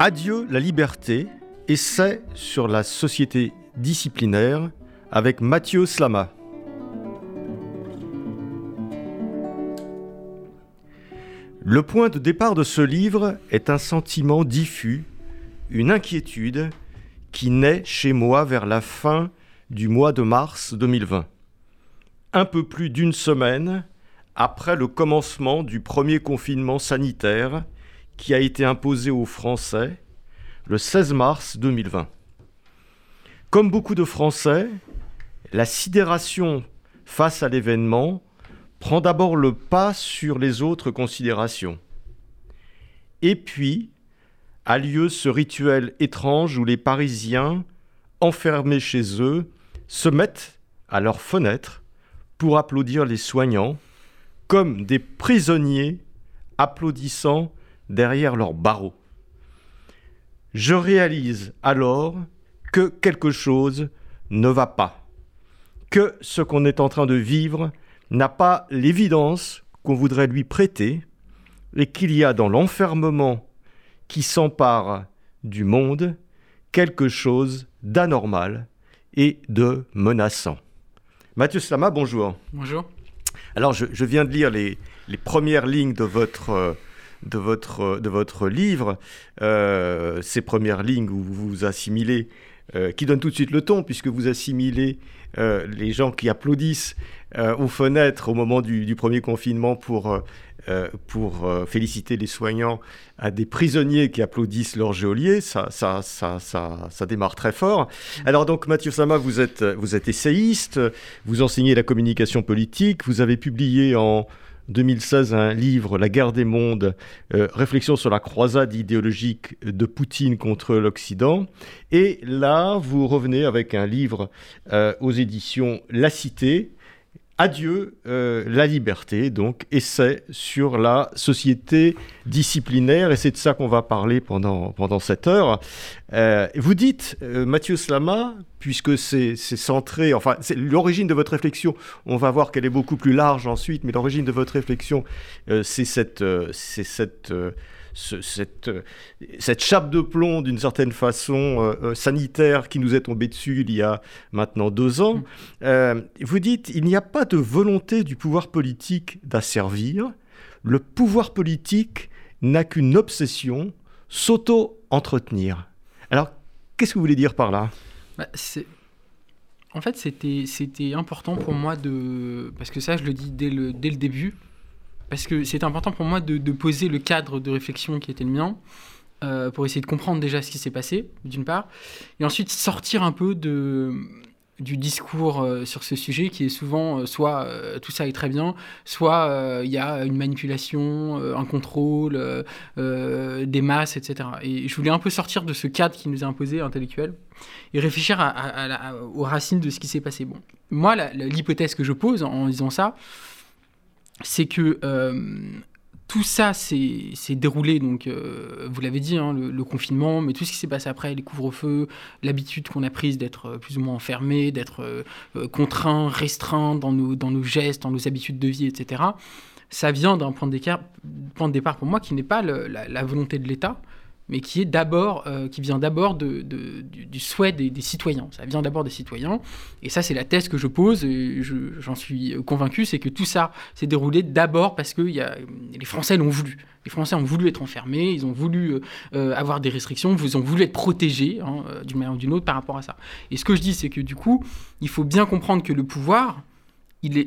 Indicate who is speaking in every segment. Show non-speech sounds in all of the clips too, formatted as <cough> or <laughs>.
Speaker 1: Adieu la liberté, essai sur la société disciplinaire avec Mathieu Slama. Le point de départ de ce livre est un sentiment diffus, une inquiétude qui naît chez moi vers la fin du mois de mars 2020. Un peu plus d'une semaine après le commencement du premier confinement sanitaire qui a été imposé aux Français le 16 mars 2020. Comme beaucoup de Français, la sidération face à l'événement prend d'abord le pas sur les autres considérations. Et puis a lieu ce rituel étrange où les Parisiens, enfermés chez eux, se mettent à leurs fenêtres pour applaudir les soignants, comme des prisonniers applaudissant derrière leurs barreaux. Je réalise alors que quelque chose ne va pas, que ce qu'on est en train de vivre n'a pas l'évidence qu'on voudrait lui prêter, et qu'il y a dans l'enfermement qui s'empare du monde quelque chose d'anormal et de menaçant. Mathieu Slama, bonjour.
Speaker 2: Bonjour.
Speaker 1: Alors, je, viens de lire les, les premières lignes de votre, euh, de votre, de votre livre, euh, ces premières lignes où vous vous assimilez, euh, qui donnent tout de suite le ton, puisque vous assimilez euh, les gens qui applaudissent aux fenêtres au moment du, premier confinement pour, pour féliciter les soignants à des prisonniers qui applaudissent leur geôlier, ça, ça, ça, ça, ça démarre très fort. Alors donc Mathieu Sama, vous êtes, vous êtes essayiste, vous enseignez la communication politique, vous avez publié en 2016 un livre, La guerre des mondes, euh, réflexion sur la croisade idéologique de Poutine contre l'Occident. Et là, vous revenez avec un livre euh, aux éditions La Cité, Adieu euh, la liberté, donc essai sur la société disciplinaire, et c'est de ça qu'on va parler pendant, pendant cette heure. Euh, vous dites, euh, Mathieu Slama, puisque c'est centré, enfin, c'est l'origine de votre réflexion, on va voir qu'elle est beaucoup plus large ensuite, mais l'origine de votre réflexion, c'est cette, c'est cette, euh, cette, chape de plomb, d'une certaine façon, euh, euh, sanitaire qui nous est tombée dessus il y a maintenant deux ans. Mm. vous dites, il n'y a pas de volonté du pouvoir politique d'asservir. Le pouvoir politique n'a qu'une obsession, s'auto-entretenir. Alors, qu'est-ce que vous voulez dire par là?
Speaker 2: Bah, En fait, c'était important pour moi de... Parce que ça, je le dis dès le, dès le début parce que c'est important pour moi de, poser le cadre de réflexion qui était le mien, euh, pour essayer de comprendre déjà ce qui s'est passé, d'une part, et ensuite sortir un peu du discours euh, sur ce sujet qui est souvent euh, soit tout ça est très bien, soit il y a une manipulation, un contrôle, des masses, etc. Et je voulais un peu sortir de ce cadre qui nous est imposé intellectuel et réfléchir aux racines de ce qui s'est passé. Bon, moi, l'hypothèse que je pose en disant ça, c'est que euh, tout ça s'est déroulé, donc euh, vous l'avez dit, hein, le, confinement, mais tout ce qui s'est passé après, les couvre-feux, l'habitude qu'on a prise d'être euh, plus ou moins enfermé, d'être contraint, restreint dans nos, gestes, dans nos habitudes de vie, etc. Ça vient d'un point, point, de départ pour moi qui n'est pas la, volonté de l'État, mais euh, qui vient d'abord du, souhait des, citoyens. Ça vient d'abord des citoyens, et ça c'est la thèse que je pose, et j'en suis convaincu, c'est que tout ça s'est déroulé d'abord parce que les Français l'ont voulu. Les Français ont voulu être enfermés, ils ont voulu euh, euh, avoir des restrictions, ils ont voulu être protégés hein, d'une manière ou d'une autre par rapport à ça. Et ce que je dis, c'est que du coup, il faut bien comprendre que le pouvoir, il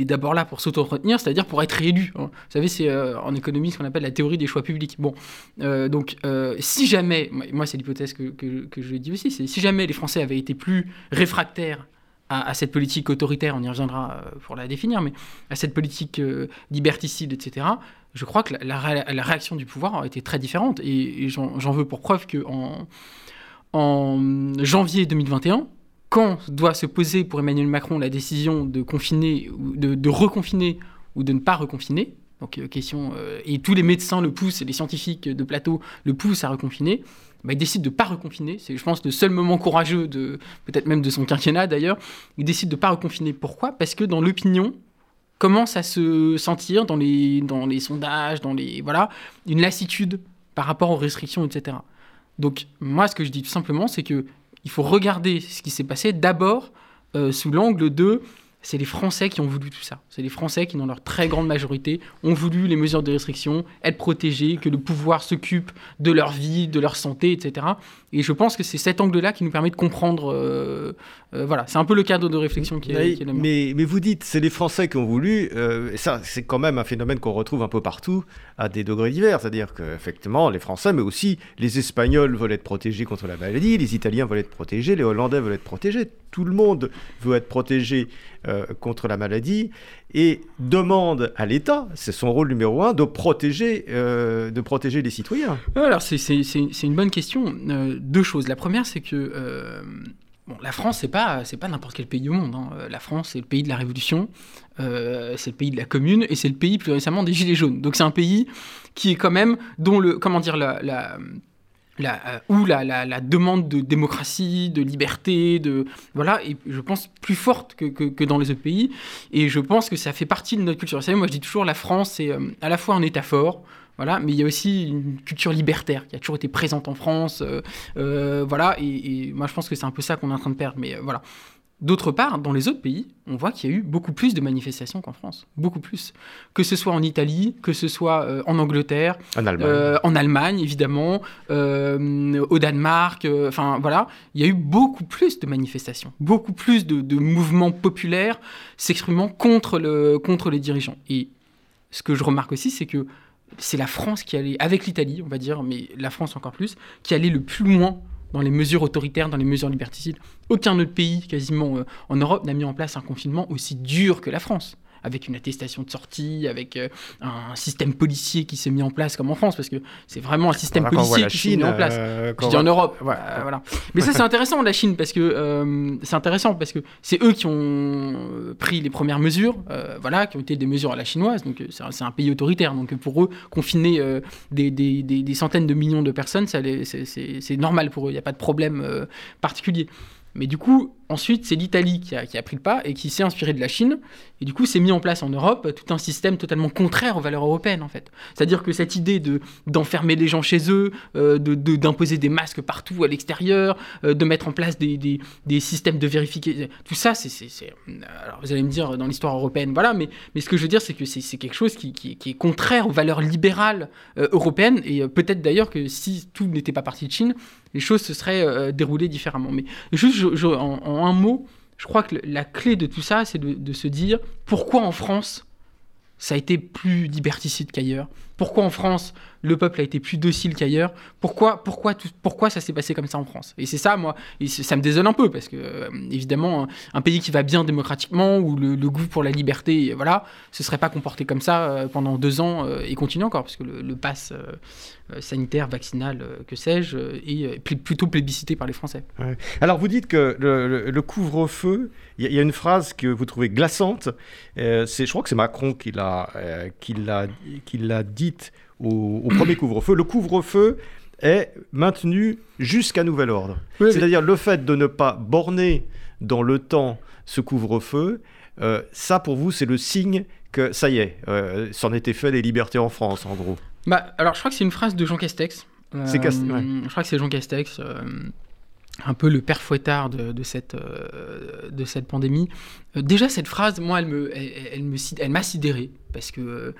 Speaker 2: est, d'abord là pour s'auto-entretenir, c'est-à-dire pour être élu. Hein. Vous savez, c'est euh, en économie ce qu'on appelle la théorie des choix publics. Bon, euh, donc euh, si jamais, moi c'est l'hypothèse que, je dis aussi, c'est si jamais les Français avaient été plus réfractaires à, cette politique autoritaire, on y reviendra pour la définir, mais à cette politique liberticide, etc., je crois que la, réaction du pouvoir a été très différente. Et, j'en veux pour preuve qu'en en janvier 2021, quand doit se poser pour Emmanuel Macron la décision de confiner, de, de reconfiner ou de ne pas reconfiner, donc euh, question, euh, et tous les médecins le poussent, les scientifiques de plateau le poussent à reconfiner, bah, il décide de ne pas reconfiner. C'est, je pense, le seul moment courageux, de, peut-être même de son quinquennat d'ailleurs. Il décide de ne pas reconfiner. Pourquoi? Parce que dans l'opinion, commence à se sentir dans les, dans les sondages, dans les voilà, une lassitude par rapport aux restrictions, etc. Donc moi, ce que je dis tout simplement, c'est que il faut regarder ce qui s'est passé d'abord euh, sous l'angle de c'est les Français qui ont voulu tout ça. C'est les Français qui, dans leur très grande majorité, ont voulu les mesures de restriction, être protégés, que le pouvoir s'occupe de leur vie, de leur santé, etc. Et je pense que c'est cet angle-là qui nous permet de comprendre. Euh, euh, voilà, c'est un peu le cadre de réflexion qui est,
Speaker 1: mais, mais, vous dites, c'est les Français qui ont voulu. Euh, et ça, c'est quand même un phénomène qu'on retrouve un peu partout, à des degrés divers. C'est-à-dire qu'effectivement, les Français, mais aussi les Espagnols veulent être protégés contre la maladie, les Italiens veulent être protégés, les Hollandais veulent être protégés. Tout le monde veut être protégé contre la maladie et demande à l'État, c'est son rôle numéro un, de protéger, euh, de protéger les citoyens.
Speaker 2: Alors c'est une bonne question. Euh, deux choses. La première, c'est que euh, bon, la France, c'est pas pas n'importe quel pays au monde. Hein. La France, c'est le pays de la Révolution, c'est le pays de la Commune, et c'est le pays plus récemment des Gilets jaunes. Donc c'est un pays qui est quand même dont le comment dire la la, euh, où la, demande de démocratie, de liberté, de voilà, est, je pense plus forte que, que, dans les autres pays. Et je pense que ça fait partie de notre culture. Vous savez, moi je dis toujours la France c'est euh, à la fois un État fort, voilà, mais il y a aussi une culture libertaire qui a toujours été présente en France, euh, voilà. Et, et, moi je pense que c'est un peu ça qu'on est en train de perdre. Mais voilà, D'autre part, dans les autres pays, on voit qu'il y a eu beaucoup plus de manifestations qu'en France. Beaucoup plus. Que ce soit en Italie, que ce soit euh, en Angleterre,
Speaker 1: en Allemagne, euh,
Speaker 2: en Allemagne évidemment, euh, au Danemark, enfin voilà, il y a eu beaucoup plus de manifestations, beaucoup plus de, mouvements populaires s'exprimant contre, le, contre les dirigeants. Et ce que je remarque aussi, c'est que c'est la France qui allait, avec l'Italie, on va dire, mais la France encore plus, qui allait le plus loin dans les mesures autoritaires, dans les mesures liberticides. Aucun autre pays, quasiment euh, en Europe, n'a mis en place un confinement aussi dur que la France avec une attestation de sortie, avec euh, un système policier qui s'est mis en place comme en France, parce que c'est vraiment un système policier qui s'est mis en place. Euh, Je dis en Europe, voilà. Mais ça c'est intéressant la Chine parce que euh, c'est intéressant parce que c'est eux qui ont pris les premières mesures, voilà, qui ont été des mesures à la chinoise. Donc c'est un pays autoritaire, donc pour eux confiner des, des, des, centaines de millions de personnes, c'est normal pour eux. Il n'y a pas de problème particulier. Mais du coup, ensuite, c'est l'Italie qui a, pris le pas et qui s'est inspiré de la Chine. Et du coup, s'est mis en place en Europe tout un système totalement contraire aux valeurs européennes, en fait. C'est-à-dire que cette idée de, d'enfermer les gens chez eux, euh, d'imposer des masques partout à l'extérieur, euh, de mettre en place des, des, systèmes de vérification, tout ça, c'est, c'est, Alors, vous allez me dire, dans l'histoire européenne, voilà, mais, mais ce que je veux dire, c'est que c'est, quelque chose qui, qui, est contraire aux valeurs libérales euh, européennes. Et peut-être d'ailleurs que si tout n'était pas parti de Chine, les choses se seraient euh, déroulées différemment. Mais juste en, un mot, je crois que la clé de tout ça, c'est de, se dire pourquoi en France ça a été plus liberticide qu'ailleurs Pourquoi en France le peuple a été plus docile qu'ailleurs? Pourquoi, pourquoi, pourquoi ça s'est passé comme ça en France? Et c'est ça, moi, ça me désole un peu, parce que, euh, évidemment, un, pays qui va bien démocratiquement, où le, goût pour la liberté, voilà, ce serait pas comporté comme ça euh, pendant deux ans et continue encore, parce que le, le pass euh, sanitaire, vaccinal, euh, que sais-je, euh, plutôt plébiscité par les Français.
Speaker 1: Alors vous dites que le, couvre-feu, il y, a une phrase que vous trouvez glaçante, c'est, je crois que c'est Macron qui l'a, qui l'a au, premier couvre-feu. Le couvre-feu est maintenu jusqu'à nouvel ordre. C'est-à-dire le fait de ne pas borner dans le temps ce couvre-feu, ça pour vous c'est le signe que ça y est, c'en était fait des libertés en France en gros.
Speaker 2: Bah, alors, je crois que c'est une phrase de Jean Castex. c'est Je crois que c'est Jean Castex, euh, un peu le père fouettard de, cette, euh, de cette pandémie. Euh, déjà, cette phrase, moi, elle me, elle, me, elle m'a sidéré parce que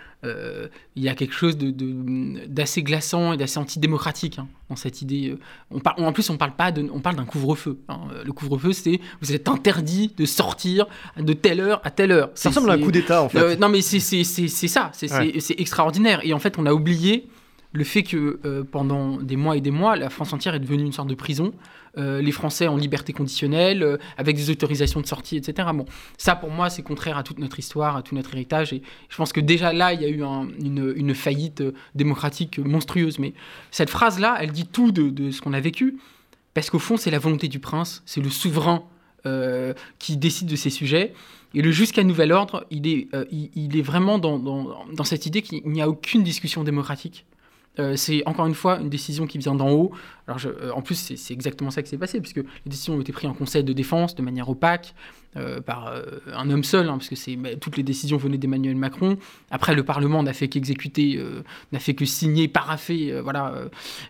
Speaker 2: il y a quelque chose de, d'assez glaçant et d'assez antidémocratique hein, dans cette idée. On en plus, on parle pas de, on parle d'un couvre-feu. Hein. Le couvre-feu, c'est vous êtes interdit de sortir de telle heure à telle heure.
Speaker 1: Ça ressemble à un coup d'État, en fait.
Speaker 2: non, mais c'est, c'est, ça. C'est, c'est extraordinaire. Et en fait, on a oublié le fait que euh, pendant des mois et des mois, la France entière est devenue une sorte de prison. Euh, les Français en liberté conditionnelle, euh, avec des autorisations de sortie, etc. Bon, ça pour moi c'est contraire à toute notre histoire, à tout notre héritage, et je pense que déjà là il y a eu une, faillite démocratique monstrueuse. Mais cette phrase-là, elle dit tout de, ce qu'on a vécu, parce qu'au fond c'est la volonté du prince, c'est le souverain qui décide de ces sujets. Et le jusqu'à nouvel ordre, il est, vraiment dans cette idée qu'il n'y a aucune discussion démocratique. Euh, c'est encore une fois une décision qui vient d'en haut. Euh, en plus, c'est exactement ça qui s'est passé, puisque les décisions ont été prises en Conseil de défense de manière opaque euh, par un homme seul, hein, parce que bah, toutes les décisions venaient d'Emmanuel Macron. Après, le Parlement n'a fait qu'exécuter, n'a fait que signer, paraffer, voilà,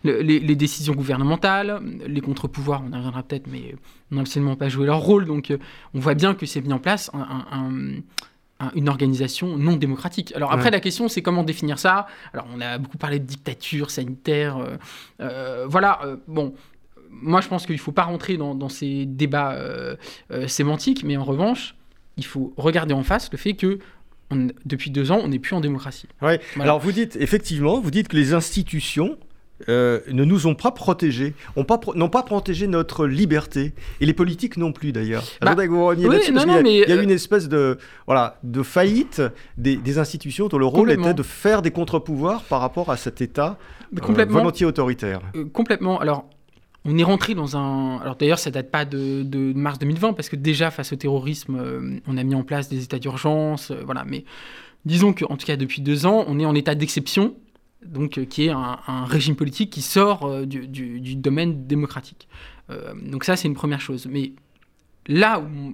Speaker 2: les, décisions gouvernementales, les contre-pouvoirs. On y reviendra peut-être, mais n'ont absolument pas joué leur rôle. Donc, on voit bien que c'est mis en place une organisation non démocratique. Alors après, la question, c'est comment définir ça? Alors on a beaucoup parlé de dictature sanitaire. Euh, euh, voilà, euh, bon, moi je pense qu'il ne faut pas rentrer dans, ces débats sémantiques, mais en revanche, il faut regarder en face le fait que depuis deux ans, on n'est plus en démocratie.
Speaker 1: Ouais. Alors vous dites, effectivement, vous dites que les institutions euh, ne nous ont pas protégés, n'ont pas, pas protégé notre liberté, et les politiques non plus d'ailleurs.
Speaker 2: Bah,
Speaker 1: il, y a, eu une espèce de, voilà, de faillite des, institutions dont le rôle était de faire des contre-pouvoirs par rapport à cet État euh, volontiers autoritaire.
Speaker 2: Euh, complètement. Alors, on est rentré dans un. Alors d'ailleurs, ça date pas de, de, mars 2020, parce que déjà, face au terrorisme, on a mis en place des états d'urgence, voilà. Mais disons qu'en tout cas, depuis deux ans, on est en état d'exception donc, euh, qui est un, régime politique qui sort euh, du, domaine démocratique. Euh, donc ça, c'est une première chose. Mais là, où,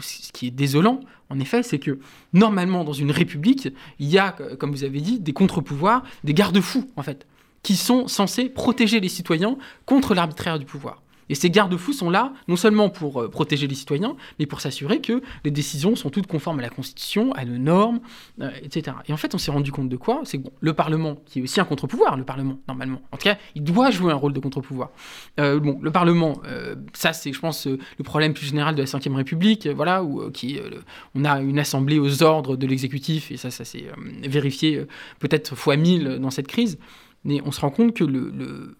Speaker 2: ce qui est désolant, en effet, c'est que normalement, dans une république, il y a, comme vous avez dit, des contre-pouvoirs, des garde-fous, en fait, qui sont censés protéger les citoyens contre l'arbitraire du pouvoir. Et ces garde-fous sont là non seulement pour euh, protéger les citoyens, mais pour s'assurer que les décisions sont toutes conformes à la Constitution, à nos normes, euh, etc. Et en fait, on s'est rendu compte de quoi? C'est que le Parlement, qui est aussi un contre-pouvoir, le Parlement, normalement, en tout cas, il doit jouer un rôle de contre-pouvoir. Euh, bon, le Parlement, ça c'est, je pense, le problème plus général de la Ve République, voilà, où on a une assemblée aux ordres de l'exécutif, et ça, ça s'est vérifié peut-être fois mille dans cette crise. Mais on se rend compte que le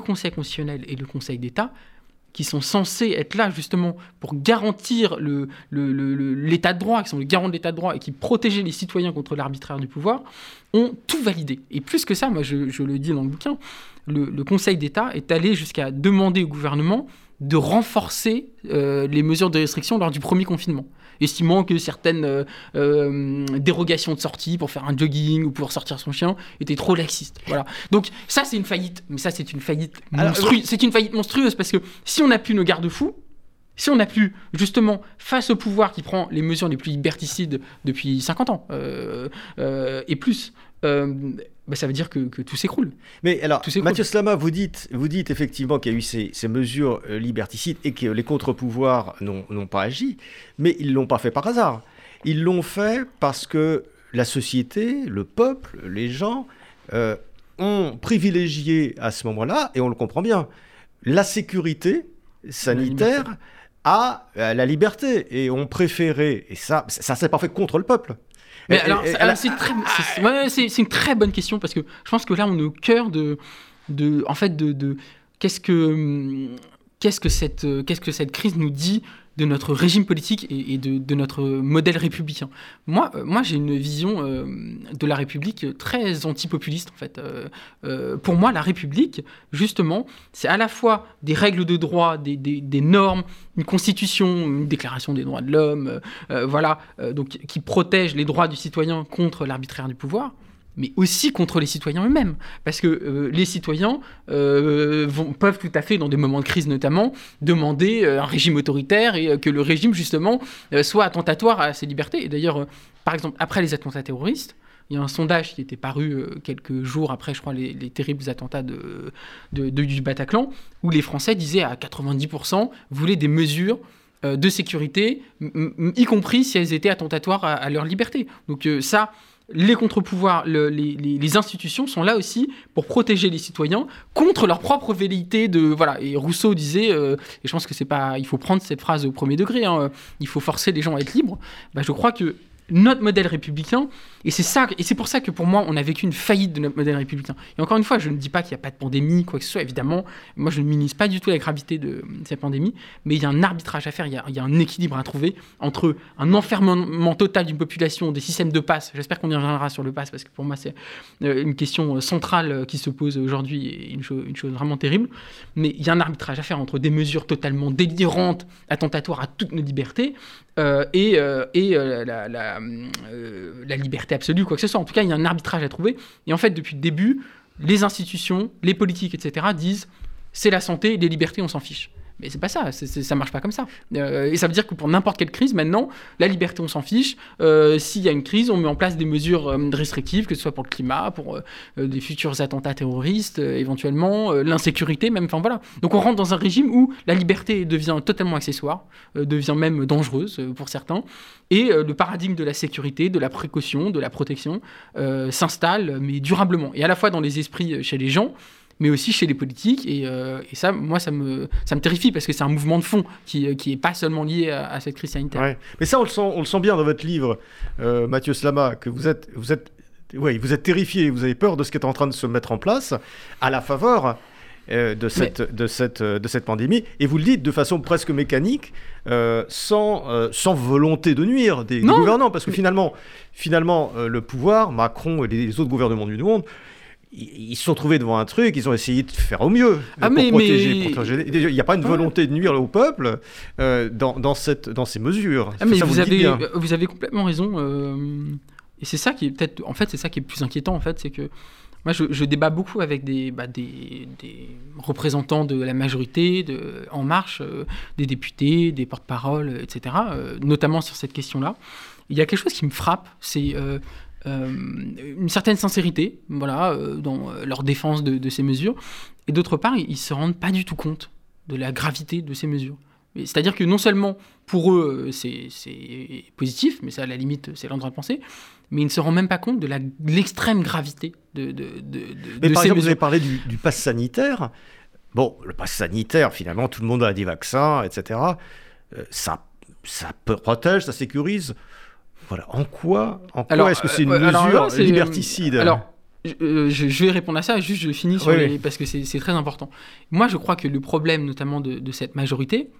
Speaker 2: Conseil constitutionnel et le Conseil d'État, qui sont censés être là justement pour garantir l'état de droit, qui sont les garants de l'état de droit et qui protégeaient les citoyens contre l'arbitraire du pouvoir, ont tout validé. Et plus que ça, moi je, le dis dans le bouquin, le, Conseil d'État est allé jusqu'à demander au gouvernement de renforcer euh, les mesures de restriction lors du premier confinement estimant que certaines euh, euh, dérogations de sortie pour faire un jogging ou pour sortir son chien étaient trop laxistes. Voilà. Donc ça c'est une faillite, mais ça c'est une faillite monstrueuse. C'est une faillite monstrueuse parce que si on n'a plus nos garde-fous, si on n'a plus, justement, face au pouvoir qui prend les mesures les plus liberticides depuis 50 ans et plus, bah, ça veut dire que, tout s'écroule.
Speaker 1: Mais alors, Mathieu Slama, vous dites, vous dites effectivement qu'il y a eu ces, mesures euh, liberticides et que les contre-pouvoirs n'ont pas agi, mais ils ne l'ont pas fait par hasard. Ils l'ont fait parce que la société, le peuple, les gens euh, ont privilégié à ce moment-là, et on le comprend bien, la sécurité sanitaire à, la liberté et ont préféré, et ça, ça s'est pas fait contre le peuple,
Speaker 2: mais alors, c'est une très bonne question parce que je pense que là, on est au cœur de, de en fait, de, de qu'est-ce que qu'est-ce que cette qu'est-ce que cette crise nous dit de notre régime politique et, de, notre modèle républicain. Moi, euh, moi j'ai une vision euh, de la République très antipopuliste, en fait. Euh, pour moi, la République, justement, c'est à la fois des règles de droit, des, des, normes, une constitution, une déclaration des droits de l'homme, voilà, donc qui protège les droits du citoyen contre l'arbitraire du pouvoir, mais aussi contre les citoyens eux-mêmes. Parce que euh, les citoyens euh, vont, peuvent tout à fait, dans des moments de crise notamment, demander euh, un régime autoritaire et que le régime, justement, soit attentatoire à ses libertés. Et d'ailleurs, par exemple, après les attentats terroristes, il y a un sondage qui était paru quelques jours après, je crois, les, terribles attentats de, du Bataclan, où les Français disaient à 90% voulaient des mesures de sécurité, y compris si elles étaient attentatoires à, à leur liberté. Donc ça, les contre-pouvoirs, les, institutions sont là aussi pour protéger les citoyens contre leur propre velléité de voilà. Et Rousseau disait, euh, et je pense que c'est pas, il faut prendre cette phrase au premier degré, hein, il faut forcer les gens à être libres. Bah, je crois que notre modèle républicain. Et c'est ça, et c'est pour ça que pour moi, on a vécu une faillite de notre modèle républicain. Et encore une fois, je ne dis pas qu'il n'y a pas de pandémie, quoi que ce soit. Évidemment, moi, je ne minimise pas du tout la gravité de cette pandémie, mais il y a un arbitrage à faire, il y a, un équilibre à trouver entre un enfermement total d'une population, des systèmes de passe. J'espère qu'on y reviendra sur le passe, parce que pour moi, c'est euh, une question centrale qui se pose aujourd'hui et une chose vraiment terrible. Mais il y a un arbitrage à faire entre des mesures totalement délirantes, attentatoires à toutes nos libertés, euh, et, euh, euh, la, la, la, liberté absolue, quoi que ce soit. En tout cas, il y a un arbitrage à trouver. Et en fait, depuis le début, les institutions, les politiques, etc., disent c'est la santé, les libertés, on s'en fiche. Mais c'est pas ça, c est, ça marche pas comme ça. Euh, et ça veut dire que pour n'importe quelle crise, maintenant, la liberté, on s'en fiche. Euh, S'il y a une crise, on met en place des mesures euh, restrictives, que ce soit pour le climat, pour des futurs attentats terroristes, éventuellement, l'insécurité, même. Enfin voilà. Donc on rentre dans un régime où la liberté devient totalement accessoire, devient même dangereuse pour certains. Et le paradigme de la sécurité, de la précaution, de la protection s'installe, mais durablement. Et à la fois dans les esprits chez les gens, mais aussi chez les politiques. Et, euh, et, ça, moi, ça me, ça me terrifie parce que c'est un mouvement de fond qui n'est qui est pas seulement lié à, à cette crise sanitaire.
Speaker 1: Ouais. Mais ça, on le, sent, on le sent bien dans votre livre, euh, Mathieu Slama, que vous êtes, vous êtes, ouais, vous êtes terrifié, vous avez peur de ce qui est en train de se mettre en place à la faveur. Euh, de, cette, Mais... de, cette, de cette pandémie, et vous le dites de façon presque mécanique, euh, sans, euh, sans volonté de nuire des, des gouvernants, parce que finalement, finalement le pouvoir, Macron et les autres gouvernements du monde, ils se sont trouvés devant un truc, ils ont essayé de faire au mieux
Speaker 2: ah,
Speaker 1: pour
Speaker 2: mais,
Speaker 1: protéger.
Speaker 2: mais...
Speaker 1: Pour protéger. Il n'y a pas une volonté de nuire au peuple euh, dans, dans, cette, dans ces mesures.
Speaker 2: Ah, mais
Speaker 1: ça,
Speaker 2: vous,
Speaker 1: vous,
Speaker 2: avez, vous avez complètement raison. Euh, et c'est ça qui est peut-être. En fait, c'est ça qui est plus inquiétant, en fait, c'est que. Moi, je, je, débat beaucoup avec des, bah, des, des, représentants de la majorité, de En Marche, euh, des députés, des porte-paroles, etc., notamment sur cette question-là. Il y a quelque chose qui me frappe, c'est une certaine sincérité voilà, euh, dans leur défense de, de ces mesures. Et d'autre part, ils ne se rendent pas du tout compte de la gravité de ces mesures. C'est-à-dire que non seulement pour eux c'est positif, mais ça à la limite c'est l'endroit de penser, mais ils ne se rendent même pas compte de l'extrême gravité de, de, de,
Speaker 1: mais
Speaker 2: de
Speaker 1: par
Speaker 2: ces
Speaker 1: exemple,
Speaker 2: mesures.
Speaker 1: vous avez parlé du, du pass sanitaire. Bon, le pass sanitaire, finalement, tout le monde a des vaccins, etc. Euh, ça, ça protège, ça sécurise. Voilà. En quoi, en quoi est-ce que c'est une
Speaker 2: euh,
Speaker 1: mesure
Speaker 2: alors,
Speaker 1: liberticide?
Speaker 2: Alors, je, je, vais répondre à ça, juste je finis sur
Speaker 1: Oui,
Speaker 2: les-
Speaker 1: oui.
Speaker 2: parce que c'est très important. Moi, je crois que le problème, notamment de, de cette majorité,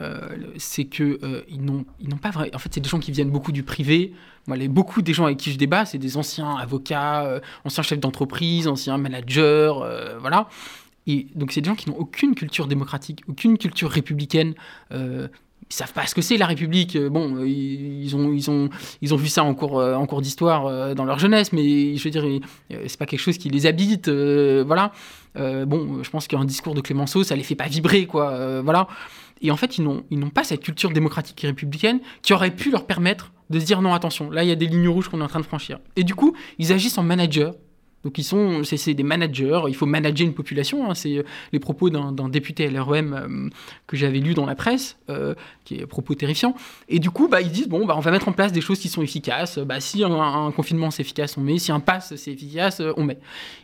Speaker 2: euh, c'est que euh, ils n'ont pas vrai. En fait, c'est des gens qui viennent beaucoup du privé. Moi, les, beaucoup des gens avec qui je débat, c'est des anciens avocats, euh, anciens chefs d'entreprise, anciens managers, euh, voilà. Et donc, c'est des gens qui n'ont aucune culture démocratique, aucune culture républicaine. Ils savent pas ce que c'est la République. Euh, Bon, euh, ils, ont, ils ont, ils ont vu ça en cours, euh, en cours d'histoire dans leur jeunesse, mais je veux dire, c'est pas quelque chose qui les habite, voilà. Bon, je pense qu'un discours de Clémenceau, ça les fait pas vibrer, quoi, voilà. Et en fait, ils n'ont, ils n'ont pas cette culture démocratique et républicaine qui aurait pu leur permettre de se dire non, attention, là, il y a des lignes rouges qu'on est en train de franchir. Et du coup, ils agissent en manager. Donc ils sont, c'est, des managers. Il faut manager une population. hein. C'est euh, les propos d'un, député LREM euh, que j'avais lu dans la presse, euh, qui est propos terrifiant. Et du coup, bah, ils disent bon, bah, on va mettre en place des choses qui sont efficaces. Bah, si un, confinement c'est efficace, on met. Si un pass c'est efficace, euh, on met.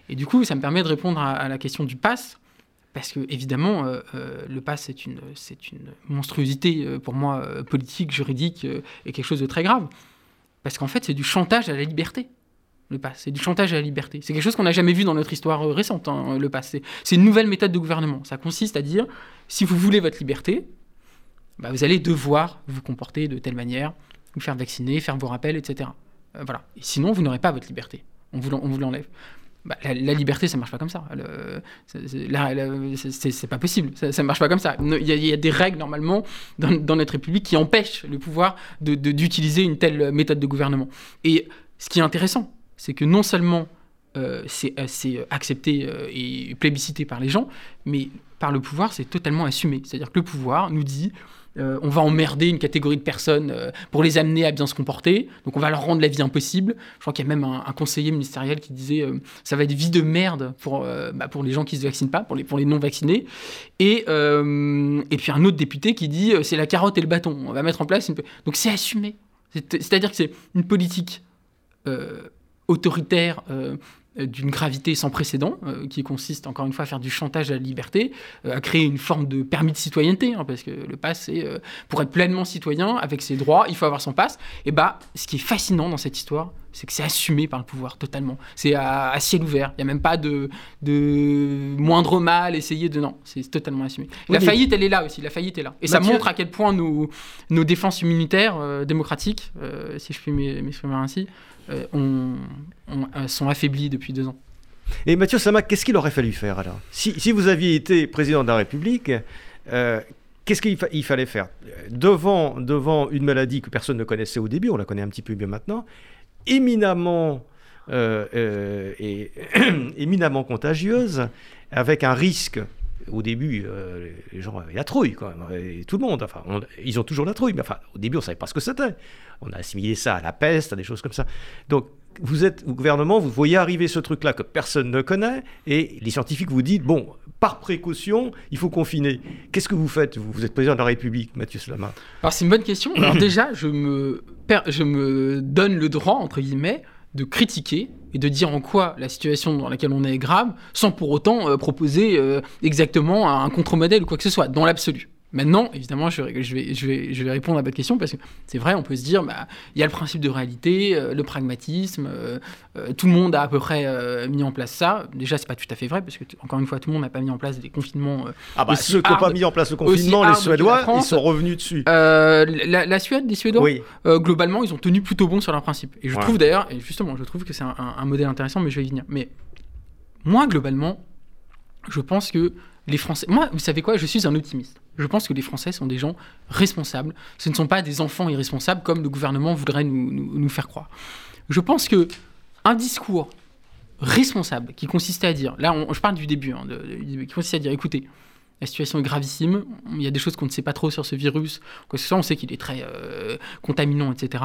Speaker 2: Et du coup, ça me permet de répondre à, la question du pass. Parce que évidemment, le pass c'est une, monstruosité pour moi politique, juridique et quelque chose de très grave. Parce qu'en fait, c'est du chantage à la liberté. Le pass, c'est du chantage à la liberté. C'est quelque chose qu'on n'a jamais vu dans notre histoire euh, récente. hein, le pass, c'est, une nouvelle méthode de gouvernement. Ça consiste à dire, si vous voulez votre liberté, bah, vous allez devoir vous comporter de telle manière, vous faire vacciner, faire vos rappels, etc. Euh, voilà. Et sinon, vous n'aurez pas votre liberté. On vous, l'enlève. Bah, la, la liberté, ça marche pas comme ça. C'est- pas possible. Ça, ça marche pas comme ça. Ne- Il y, a- des règles normalement dans, notre République qui empêchent le pouvoir d'utiliser une telle méthode de gouvernement. Et ce qui est intéressant, c'est que non seulement euh, c'est euh, c'est accepté euh, et plébiscité par les gens, mais par le pouvoir, c'est totalement assumé. C'est-à-dire que le pouvoir nous dit euh, on va emmerder une catégorie de personnes euh, pour les amener à bien se comporter, donc on va leur rendre la vie impossible. Je crois qu'il y a même un, conseiller ministériel qui disait euh, ça va être vie de merde pour, euh, bah, pour les gens qui ne se vaccinent pas, pour les, pour les non-vaccinés. Et, euh, et puis un autre député qui dit euh, c'est la carotte et le bâton, on va mettre en place une... Donc c'est assumé. C'est- C'est-à-dire que c'est une politique euh, autoritaire, euh, d'une gravité sans précédent, euh, qui consiste encore une fois à faire du chantage à la liberté, euh, à créer une forme de permis de citoyenneté, hein, parce que le pass, c'est pour être pleinement citoyen avec ses droits, il faut avoir son pass. Et bah, ce qui est fascinant dans cette histoire, c'est que c'est assumé par le pouvoir totalement. C'est à, ciel ouvert. Il n'y a même pas de, de moindre mal, essayer de. Non, c'est totalement assumé. la faillite, elle est là aussi. La faillite est là. Et ça montre à quel point nos, nos défenses immunitaires démocratiques, si je puis m'exprimer ainsi, ont, euh, sont affaiblis depuis deux ans.
Speaker 1: Et Mathieu Sama, qu'est-ce qu'il aurait fallu faire alors? Si, vous aviez été président de la République, euh, qu'est-ce qu'il fallait faire? Devant, devant une maladie que personne ne connaissait au début, on la connaît un petit peu bien maintenant, éminemment, euh, et, <clears throat> éminemment contagieuse, avec un risque au début, les gens avaient la trouille, quoi. Et tout le monde. Enfin, ils ont toujours la trouille, mais enfin, au début, on ne savait pas ce que c'était. On a assimilé ça à la peste, à des choses comme ça. Donc, vous êtes au gouvernement, vous voyez arriver ce truc-là que personne ne connaît, et les scientifiques vous disent, bon, par précaution, il faut confiner. Qu'est-ce que vous faites vous, êtes président de la République, Mathieu Slama.
Speaker 2: Alors c'est une bonne question. Alors déjà, je me, je me donne le droit, entre guillemets, de critiquer et de dire en quoi la situation dans laquelle on est grave, sans pour autant euh, proposer euh, exactement un contre-modèle ou quoi que ce soit, dans l'absolu. Maintenant, évidemment, je, vais, je, vais, je vais répondre à votre question parce que c'est vrai, on peut se dire, bah, il y a le principe de réalité, euh, le pragmatisme, euh, euh, tout le monde a à peu près mis en place ça. Déjà, c'est pas tout à fait vrai parce que, encore une fois, tout le monde n'a pas mis en place des confinements.
Speaker 1: ah bah, ceux qui n'ont pas mis en place le confinement, les Suédois, ils sont revenus dessus.
Speaker 2: La, Suède, les Suédois, oui. globalement, ils ont tenu plutôt bon sur leurs principes. Et je trouve d'ailleurs, et justement, je trouve que c'est un, un modèle intéressant, mais je vais y venir. Mais moi, globalement, je pense que les Français. Moi, vous savez quoi Je suis un optimiste. Je pense que les Français sont des gens responsables. Ce ne sont pas des enfants irresponsables comme le gouvernement voudrait nous, faire croire. Je pense que un discours responsable qui consistait à dire, là je parle du début, hein, qui consistait à dire, écoutez, la situation est gravissime, il y a des choses qu'on ne sait pas trop sur ce virus, quoi que ce soit, on sait qu'il est très euh, contaminant, etc.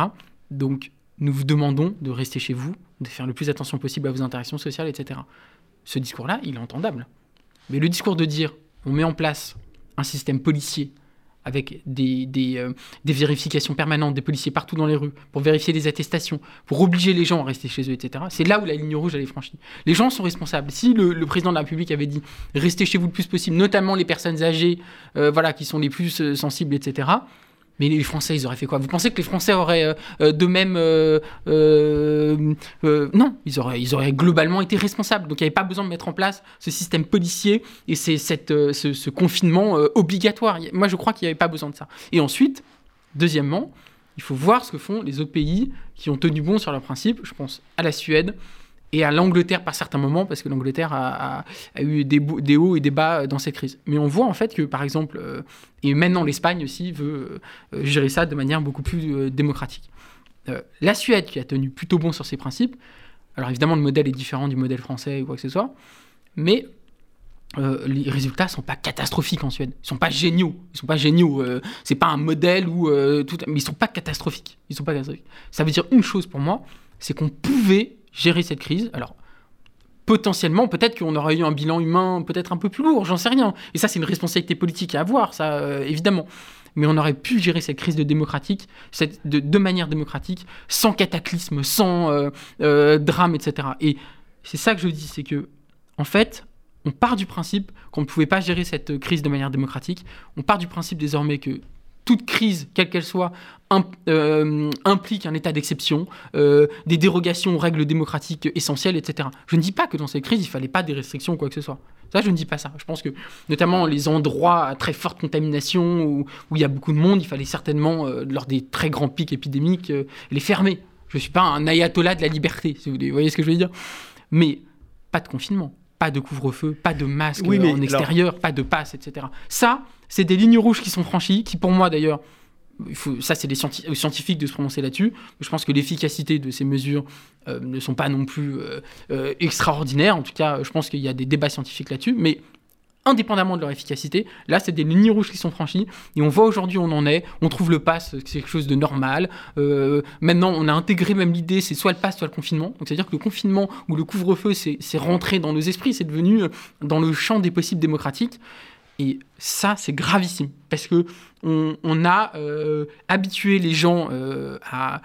Speaker 2: Donc nous vous demandons de rester chez vous, de faire le plus attention possible à vos interactions sociales, etc. Ce discours-là, il est entendable. Mais le discours de dire, on met en place un système policier avec des, des, euh, vérifications permanentes des policiers partout dans les rues, pour vérifier les attestations, pour obliger les gens à rester chez eux, etc. C'est là où la ligne rouge, elle est franchie. Les gens sont responsables. Si le, le, président de la République avait dit restez chez vous le plus possible, notamment les personnes âgées, euh, voilà, qui sont les plus euh, sensibles, etc., mais les Français, ils auraient fait quoi? Vous pensez que les Français auraient euh, euh, de même... Euh, non, ils auraient, ils auraient globalement été responsables. Donc il n'y avait pas besoin de mettre en place ce système policier et c'est cette, ce, ce, confinement obligatoire. Moi, je crois qu'il n'y avait pas besoin de ça. Et ensuite, deuxièmement, il faut voir ce que font les autres pays qui ont tenu bon sur leurs principes. Je pense à la Suède, et à l'Angleterre par certains moments, parce que l'Angleterre a, eu des, hauts et des bas dans cette crise. Mais on voit en fait que, par exemple, euh, et maintenant l'Espagne aussi veut euh, gérer ça de manière beaucoup plus euh, démocratique. la Suède, qui a tenu plutôt bon sur ses principes, alors évidemment le modèle est différent du modèle français ou quoi que ce soit, mais les résultats sont pas catastrophiques en Suède. Ils sont pas géniaux. Ils sont pas géniaux. c'est pas un modèle où tout, mais ils sont pas catastrophiques. Ils sont pas catastrophiques. Ça veut dire une chose pour moi, c'est qu'on pouvait gérer cette crise. Alors, potentiellement, peut-être qu'on aurait eu un bilan humain peut-être un peu plus lourd, j'en sais rien. Et ça, c'est une responsabilité politique à avoir, ça, euh, évidemment. Mais on aurait pu gérer cette crise de manière démocratique, sans cataclysme, sans euh, euh, drame, etc. Et c'est ça que je dis, c'est que, en fait, on part du principe qu'on ne pouvait pas gérer cette crise de manière démocratique. On part du principe désormais que toute crise, quelle qu'elle soit, euh, implique un état d'exception, euh, des dérogations aux règles démocratiques essentielles, etc. Je ne dis pas que dans cette crise, il ne fallait pas des restrictions ou quoi que ce soit. Ça, je ne dis pas ça. Je pense que, notamment les endroits à très forte contamination, où, il y a beaucoup de monde, il fallait certainement, euh, lors des très grands pics épidémiques, les fermer. Je ne suis pas un ayatollah de la liberté, si vous voyez ce que je veux dire? Mais pas de confinement, pas de couvre-feu, pas de masque en extérieur, pas de passe, etc. Ça, c'est des lignes rouges qui sont franchies, qui pour moi d'ailleurs, ça c'est les scientifiques de se prononcer là-dessus. Je pense que l'efficacité de ces mesures euh, ne sont pas non plus euh, euh, extraordinaires. En tout cas, je pense qu'il y a des débats scientifiques là-dessus. Mais indépendamment de leur efficacité, là c'est des lignes rouges qui sont franchies. Et on voit aujourd'hui où on en est. On trouve le pass, c'est quelque chose de normal. maintenant, on a intégré même l'idée, c'est soit le pass, soit le confinement. Donc c'est-à-dire que le confinement ou le couvre-feu, c'est rentré dans nos esprits, c'est devenu dans le champ des possibles démocratiques. Et ça, c'est gravissime, parce que on, a euh, habitué les gens euh, à,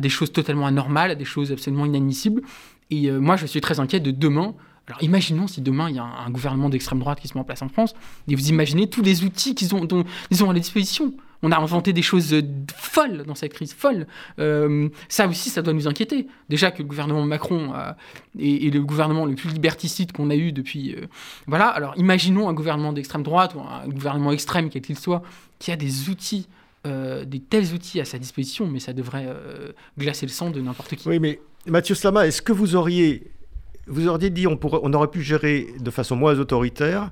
Speaker 2: des choses totalement anormales, à des choses absolument inadmissibles. Et moi, je suis très inquiet de demain. Alors imaginons si demain il y a un, gouvernement d'extrême droite qui se met en place en France, et vous imaginez tous les outils qu'ils ont, dont ils ont à la disposition. On a inventé des choses euh, folles dans cette crise, folles. Euh, ça aussi, ça doit nous inquiéter. Déjà que le gouvernement Macron est, le gouvernement le plus liberticide qu'on a eu depuis. Euh, voilà. Alors, imaginons un gouvernement d'extrême droite ou un gouvernement extrême, quel qu'il soit, qui a des outils, des tels outils à sa disposition, mais ça devrait glacer le sang de n'importe qui.
Speaker 1: Oui, mais Mathieu Slama, est-ce que vous auriez, vous auriez dit on, pourrait, on aurait pu gérer de façon moins autoritaire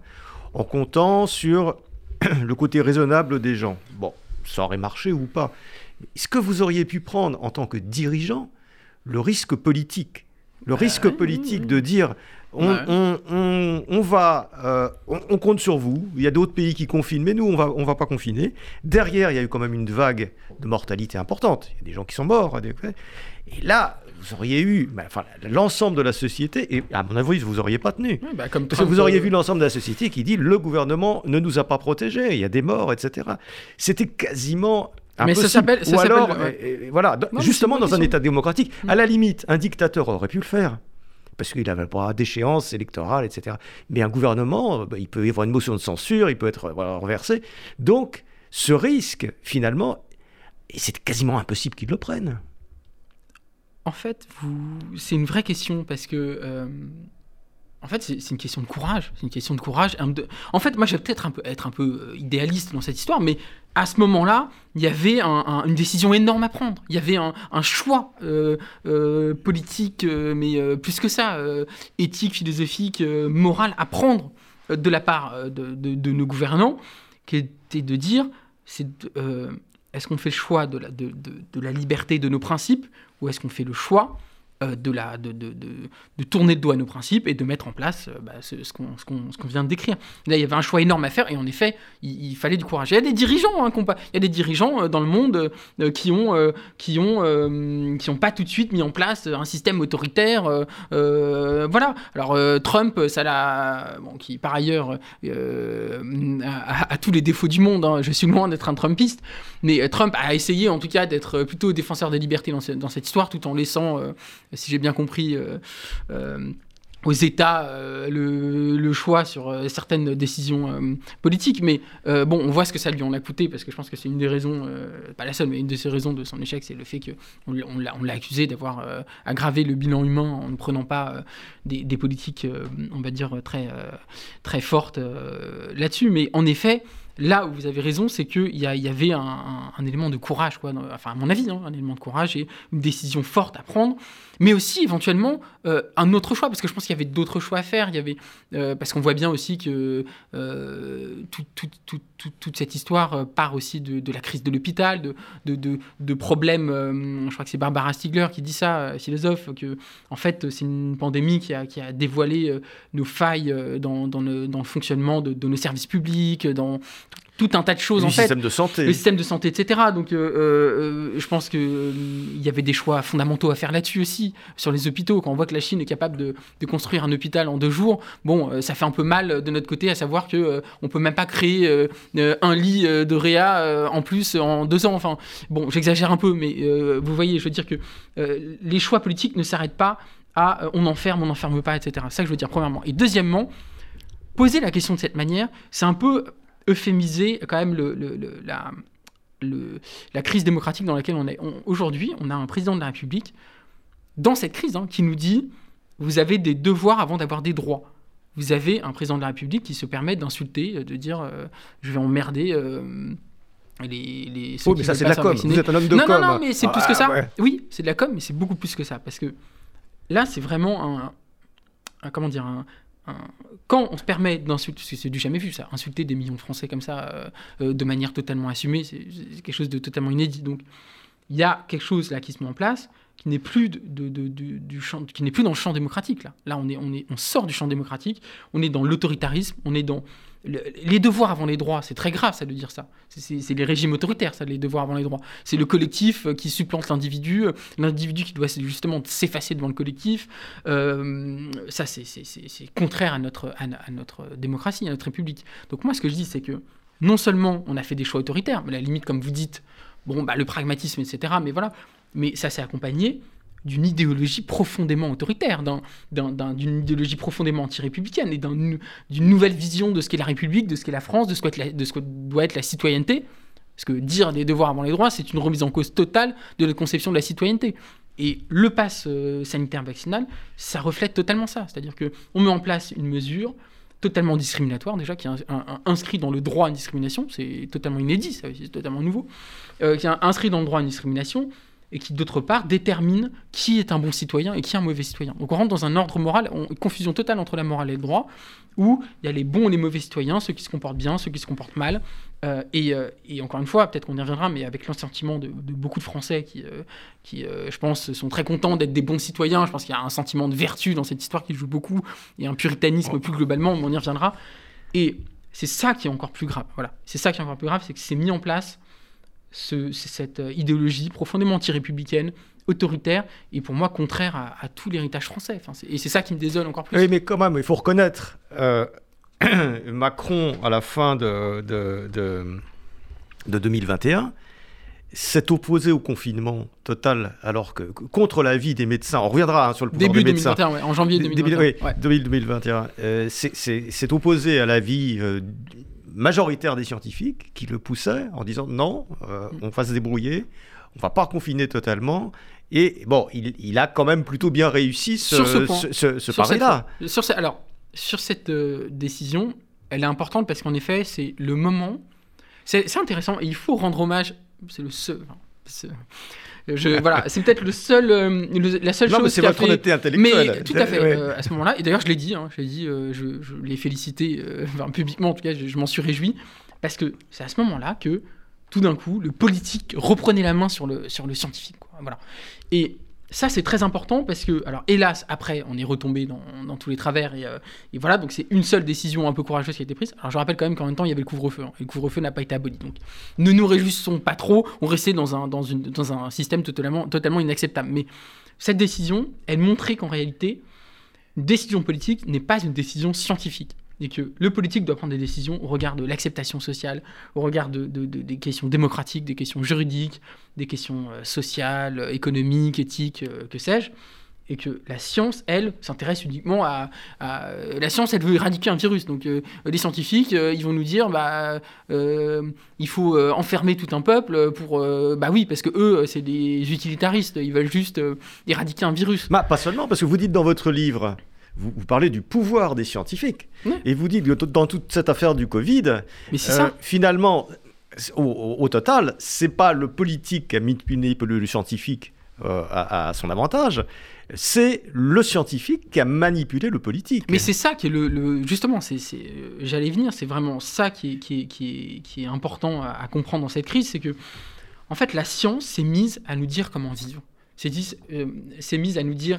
Speaker 1: en comptant sur <clears throat> le côté raisonnable des gens Bon, ça aurait marché ou pas. Est-ce que vous auriez pu prendre en tant que dirigeant le risque politique Le risque politique de dire on, va, euh, on, compte sur vous. Il y a d'autres pays qui confinent, mais nous, on va, on va pas confiner. Derrière, il y a eu quand même une vague de mortalité importante. Il y a des gens qui sont morts. Et là, vous auriez eu enfin, l'ensemble de la société, et à mon avis, vous n'auriez pas tenu. Bah, comme Parce que vous auriez vu l'ensemble de la société qui dit le gouvernement ne nous a pas protégés, il y a des morts, etc. C'était quasiment mais ça s'appelle. Ou alors, euh, euh, voilà, justement dans un État démocratique, à la limite, un dictateur aurait pu le faire. Parce qu'il n'avait pas d'échéance électorale, etc. Mais un gouvernement, bah, il peut y avoir une motion de censure, il peut être renversé. Donc, ce risque, finalement, c'est quasiment impossible qu'il le prenne.
Speaker 2: En fait, c'est une vraie question parce que. Euh, en fait, c'est une question de courage. C'est une question de courage. En fait, moi, je vais peut-être un peu, être un peu euh, idéaliste dans cette histoire, mais à ce moment-là, il y avait une décision énorme à prendre. Il y avait un, choix euh, politique, mais plus que ça, éthique, philosophique, moral à prendre de la part de, nos gouvernants, qui était de dire est-ce qu'on fait le choix de, la liberté de nos principes ou est-ce qu'on fait le choix de, la, de, de, tourner le doigt à nos principes et de mettre en place euh, bah, ce, qu'on vient de décrire. Là, il y avait un choix énorme à faire et en effet, il, fallait du courage. Il y a des dirigeants, hein, il y a des dirigeants euh, dans le monde qui ont pas tout de suite mis en place un système autoritaire. voilà. Alors Trump, ça l'a, qui par ailleurs a, tous les défauts du monde. Hein. Je suis loin d'être un Trumpiste, mais Trump a essayé en tout cas d'être plutôt défenseur des libertés dans, dans cette histoire, tout en laissant si j'ai bien compris, euh, euh, aux États euh, le, choix sur certaines décisions politiques. Mais bon, on voit ce que ça lui en a coûté, parce que je pense que c'est une des raisons, pas la seule, mais une de ces raisons de son échec, c'est le fait qu'on on, l'a accusé d'avoir aggravé le bilan humain en ne prenant pas des, politiques, on va dire, très, très fortes là-dessus. Mais en effet, Là où vous avez raison, c'est qu'il y, y, avait un, élément de courage, quoi, enfin à mon avis, hein, un élément de courage et une décision forte à prendre, mais aussi éventuellement euh, un autre choix, parce que je pense qu'il y avait d'autres choix à faire. Il y avait, euh, parce qu'on voit bien aussi que euh, toute cette histoire part aussi de, la crise de l'hôpital, de, de, problèmes. je crois que c'est Barbara Stiegler qui dit ça, philosophe, que en fait c'est une pandémie qui a, qui a dévoilé nos failles dans, dans, le, dans le fonctionnement de, nos services publics, dans tout un tas de choses
Speaker 1: le
Speaker 2: en
Speaker 1: fait. Le système de santé.
Speaker 2: Le système de santé, etc. Donc, euh, euh, je pense qu'il il y avait des choix fondamentaux à faire là-dessus aussi, sur les hôpitaux. Quand on voit que la Chine est capable de, de construire un hôpital en deux jours, bon, euh, ça fait un peu mal de notre côté, à savoir que on peut même pas créer un lit de réa en plus en deux ans. Enfin, bon, j'exagère un peu, mais vous voyez, je veux dire que les choix politiques ne s'arrêtent pas à on enferme, on n'enferme pas, etc. C'est ça que je veux dire, premièrement. Et deuxièmement, poser la question de cette manière, c'est un peu euphémiser quand même le, la, la, crise démocratique dans laquelle on est. Aujourd'hui, on a un président de la République, dans cette crise, hein, qui nous dit, vous avez des devoirs avant d'avoir des droits. Vous avez un président de la République qui se permet d'insulter, euh, de dire, euh, je vais emmerder... Euh, les, les
Speaker 1: oh, mais ça c'est de la com. Vous êtes un homme de
Speaker 2: non,
Speaker 1: com.
Speaker 2: Non, non, mais c'est plus que ah, ça. Oui, c'est de la com, mais c'est beaucoup plus que ça. Parce que là, c'est vraiment un, un, comment dire, un, quand on se permet d'insulter, parce que c'est du jamais vu ça, insulter des millions de Français comme ça euh, euh, de manière totalement assumée, c'est quelque chose de totalement inédit. Donc il y a quelque chose là qui se met en place qui n'est plus dans le champ démocratique là. On sort du champ démocratique, on est dans l'autoritarisme, on est dans les devoirs avant les droits, c'est très grave ça de dire ça. C'est les régimes autoritaires, ça, les devoirs avant les droits. C'est le collectif euh, qui supplante l'individu, euh, l'individu qui doit justement s'effacer devant le collectif. Euh, ça, c'est contraire à notre, démocratie, à notre république. Donc moi, ce que je dis, c'est que non seulement on a fait des choix autoritaires, mais à la limite, comme vous dites, bon, bah, le pragmatisme, etc., mais voilà, mais ça s'est accompagné d'une idéologie profondément autoritaire, d'une idéologie profondément anti-républicaine et d'une nouvelle vision de ce qu'est la République, de ce qu'est la France, de ce, ce que doit être la citoyenneté. Parce que dire des devoirs avant les droits, c'est une remise en cause totale de la conception de la citoyenneté. Et le pass euh, sanitaire vaccinal, ça reflète totalement ça. C'est-à-dire qu'on met en place une mesure totalement discriminatoire déjà, qui est inscrit dans le droit à une discrimination, c'est totalement inédit, c'est totalement nouveau, euh, qui est inscrit dans le droit à une discrimination, et qui d'autre part détermine qui est un bon citoyen et qui est un mauvais citoyen. Donc on rentre dans un ordre moral, une confusion totale entre la morale et le droit, où il y a les bons et les mauvais citoyens, ceux qui se comportent bien, ceux qui se comportent mal. Euh, euh, et, encore une fois, peut-être qu'on y reviendra, mais avec l'assentiment de, de, beaucoup de Français qui, euh, je pense, sont très contents d'être des bons citoyens. Je pense qu'il y a un sentiment de vertu dans cette histoire qui joue beaucoup, et un puritanisme plus globalement, on y reviendra. Et c'est ça qui est encore plus grave. Voilà, c'est ça qui est encore plus grave, c'est que c'est mis en place ce, cette idéologie profondément anti-républicaine, autoritaire et pour moi contraire à, tout l'héritage français. Enfin, et c'est ça qui me désole encore plus.
Speaker 1: Oui, mais quand même, il faut reconnaître euh, <clears throat> Macron à la fin de, de, de, 2021 s'est opposé au confinement total, alors que contre l'avis des médecins, on reviendra hein, sur le pouvoir
Speaker 2: Début
Speaker 1: des médecins.
Speaker 2: 2021, en janvier 2021.
Speaker 1: Début, oui, 2021. Euh, c'est opposé à l'avis euh, majoritaire des scientifiques qui le poussaient en disant non, euh, mm. on va se débrouiller, on va pas confiner totalement. Et bon, il, a quand même plutôt bien réussi ce, sur ce, ce, pari-là.
Speaker 2: alors, sur cette euh, décision, elle est importante parce qu'en effet, c'est le moment. C'est intéressant et il faut rendre hommage. C'est le seul voilà, c'est peut-être le seul, euh, la seule chose.
Speaker 1: c'est votre honnêteté intellectuelle.
Speaker 2: Mais tout à fait. Euh, à ce moment-là, et d'ailleurs, je l'ai dit, hein, je l'ai dit, euh, je, l'ai félicité, publiquement en tout cas, je, m'en suis réjoui, parce que c'est à ce moment-là que tout d'un coup, le politique reprenait la main sur le, sur le scientifique. Quoi, voilà. Et ça, c'est très important parce que, alors hélas, après, on est retombé dans, tous les travers et, voilà, donc c'est une seule décision un peu courageuse qui a été prise. Alors je rappelle quand même qu'en même temps, il y avait le couvre-feu hein, et le couvre-feu n'a pas été aboli. Donc ne nous réjouissons pas trop, on restait dans un système totalement, totalement inacceptable. Mais cette décision, elle montrait qu'en réalité, une décision politique n'est pas une décision scientifique et que le politique doit prendre des décisions au regard de l'acceptation sociale, au regard de, des questions démocratiques, des questions juridiques, des questions euh, sociales, économiques, éthiques, euh, que sais-je, et que la science, elle, s'intéresse uniquement à, La science, elle veut éradiquer un virus. Donc euh, les scientifiques, ils vont nous dire, bah, il faut enfermer tout un peuple pour... bah oui, parce que eux, c'est des utilitaristes, ils veulent juste éradiquer un virus.
Speaker 1: Bah, pas seulement, parce que vous dites dans votre livre vous, parlez du pouvoir des scientifiques. Et vous dites que dans toute cette affaire du Covid,
Speaker 2: Mais ça. Euh,
Speaker 1: finalement, au, au, total, c'est pas le politique qui a manipulé le scientifique euh, à, son avantage, c'est le scientifique qui a manipulé le politique.
Speaker 2: Mais c'est ça qui est le, justement, c'est, j'allais venir, c'est vraiment ça qui est, qui est, qui est, important à, comprendre dans cette crise, c'est que en fait la science s'est mise à nous dire comment vivre, c'est, euh, c'est mise à nous dire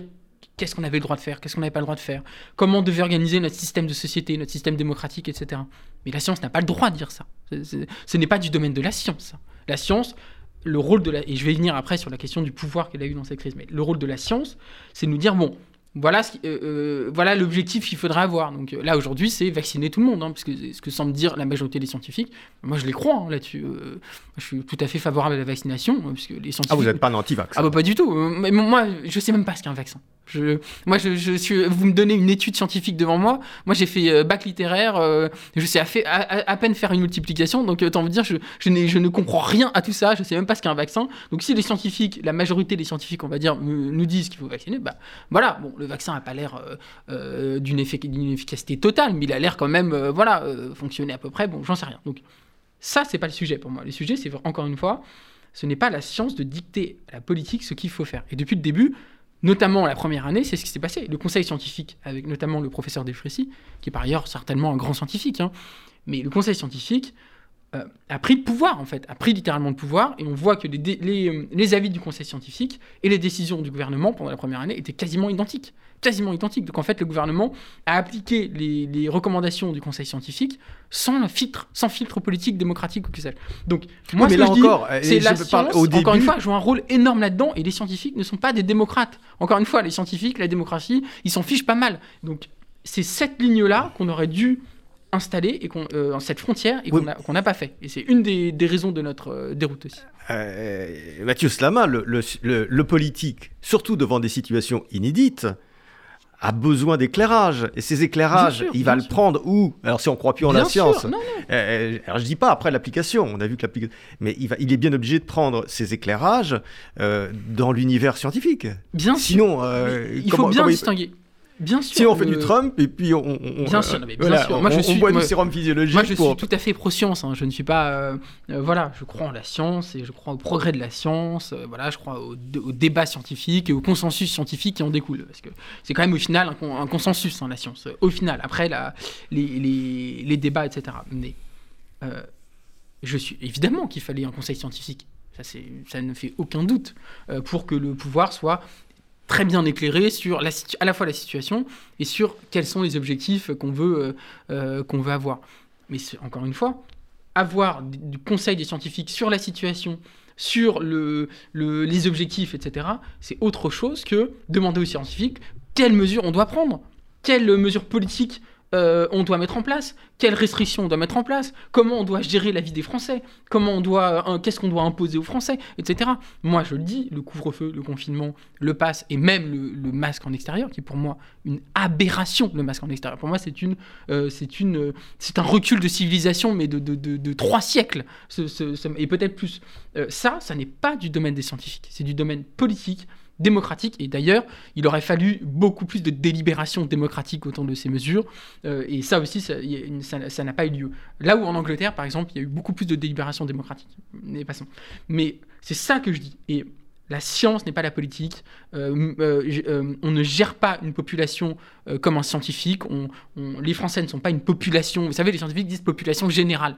Speaker 2: qu'est-ce qu'on avait le droit de faire, qu'est-ce qu'on n'avait pas le droit de faire, comment on devait organiser notre système de société, notre système démocratique, etc. Mais la science n'a pas le droit de dire ça. ce n'est pas du domaine de la science. La science, le rôle de la... Et je vais venir après sur la question du pouvoir qu'elle a eu dans cette crise, mais le rôle de la science, c'est de nous dire, bon, voilà, ce euh, euh, voilà l'objectif qu'il faudra avoir. Donc euh, là, aujourd'hui, c'est vacciner tout le monde, hein, parce que ce que semble dire la majorité des scientifiques, moi je les crois hein, là-dessus. je suis tout à fait favorable à la vaccination, parce que les scientifiques... Ah,
Speaker 1: vous n'êtes pas un anti-vax
Speaker 2: Ah bah pas du tout. Mais moi, je sais même pas ce qu'est un vaccin. Je, moi, je, je, suis, vous me donnez une étude scientifique devant moi. Moi, j'ai fait bac littéraire. je sais à, à, peine faire une multiplication. Donc, autant vous dire, je, je, je, ne comprends rien à tout ça. Je sais même pas ce qu'est un vaccin. Donc, si les scientifiques, la majorité des scientifiques, on va dire, nous disent qu'il faut vacciner, bah voilà. Bon, le vaccin n'a pas l'air euh, euh, d'une efficacité totale, mais il a l'air quand même, euh, voilà, fonctionner à peu près. Bon, j'en sais rien. Donc ça, c'est pas le sujet pour moi. Le sujet, c'est encore une fois, ce n'est pas la science de dicter à la politique ce qu'il faut faire. Et depuis le début, notamment la première année, c'est ce qui s'est passé. Le conseil scientifique, avec notamment le professeur Delfrécy, qui est par ailleurs certainement un grand scientifique, hein, mais le conseil scientifique euh, a pris le pouvoir, en fait, a pris littéralement le pouvoir, et on voit que les, euh, les, avis du conseil scientifique et les décisions du gouvernement pendant la première année étaient quasiment identiques. Quasiment identiques. Donc en fait, le gouvernement a appliqué les, recommandations du conseil scientifique sans filtre, sans filtre politique, démocratique ou que sais Donc moi, ce que je encore, c'est la science, encore une fois, joue un rôle énorme là-dedans, et les scientifiques ne sont pas des démocrates. Encore une fois, les scientifiques, la démocratie, ils s'en fichent pas mal. Donc c'est cette ligne-là qu'on aurait dû installé et qu'on, cette frontière et qu'on n'a pas fait. Et c'est une des, des, raisons de notre déroute aussi.
Speaker 1: Mathieu Slama, le, le, le, politique, surtout devant des situations inédites, a besoin d'éclairage. Et ces éclairages, il va le prendre où? Alors, si on croit plus en la science. Non, euh, alors, je dis pas après l'application. On a vu que l'application. Mais il, va, il est bien obligé de prendre ces éclairages euh, dans l'univers scientifique.
Speaker 2: Bien
Speaker 1: Sinon,
Speaker 2: sûr. Euh, il faut bien distinguer. Bien sûr.
Speaker 1: Si on fait du Trump et puis on.
Speaker 2: bien sûr, mais bien sûr. Moi, je suis,
Speaker 1: boit du sérum physiologique. Moi,
Speaker 2: je suis tout à fait pro-science. Hein. Je ne suis pas. Euh, euh, voilà, je crois en la science et je crois au progrès de la science. Euh, voilà, je crois au, débat scientifique et au consensus scientifique qui en découle. Parce que c'est quand même au final un, consensus, en hein, la science. Au final, après la, les, les, les, débats, etc. Mais je suis évidemment qu'il fallait un conseil scientifique. Ça, ça ne fait aucun doute pour que le pouvoir soit très bien éclairé sur la, à la fois la situation et sur quels sont les objectifs qu'on veut, euh, euh, avoir. Mais encore une fois, avoir du conseil des scientifiques sur la situation, sur le, les objectifs, etc., c'est autre chose que demander aux scientifiques quelles mesures on doit prendre, quelles mesures politiques euh, on doit mettre en place, quelles restrictions on doit mettre en place, comment on doit gérer la vie des Français, comment on doit, euh, qu'est-ce qu'on doit imposer aux Français, etc. Moi, je le dis, le couvre-feu, le confinement, le pass et même le, masque en extérieur, qui est pour moi une aberration, le masque en extérieur. Pour moi, c'est une, euh, c'est une, c'est un recul de civilisation, mais de, de, trois siècles, et peut-être plus. ça, ça n'est pas du domaine des scientifiques, c'est du domaine politique démocratique. Et d'ailleurs, il aurait fallu beaucoup plus de délibération démocratique autour de ces mesures. Euh, et ça aussi, ça n'a pas eu lieu. Là où en Angleterre, par exemple, il y a eu beaucoup plus de délibération démocratique. Mais c'est ça que je dis. Et la science n'est pas la politique. Euh, euh, on ne gère pas une population comme un scientifique. Les Français ne sont pas une population. Vous savez, les scientifiques disent population générale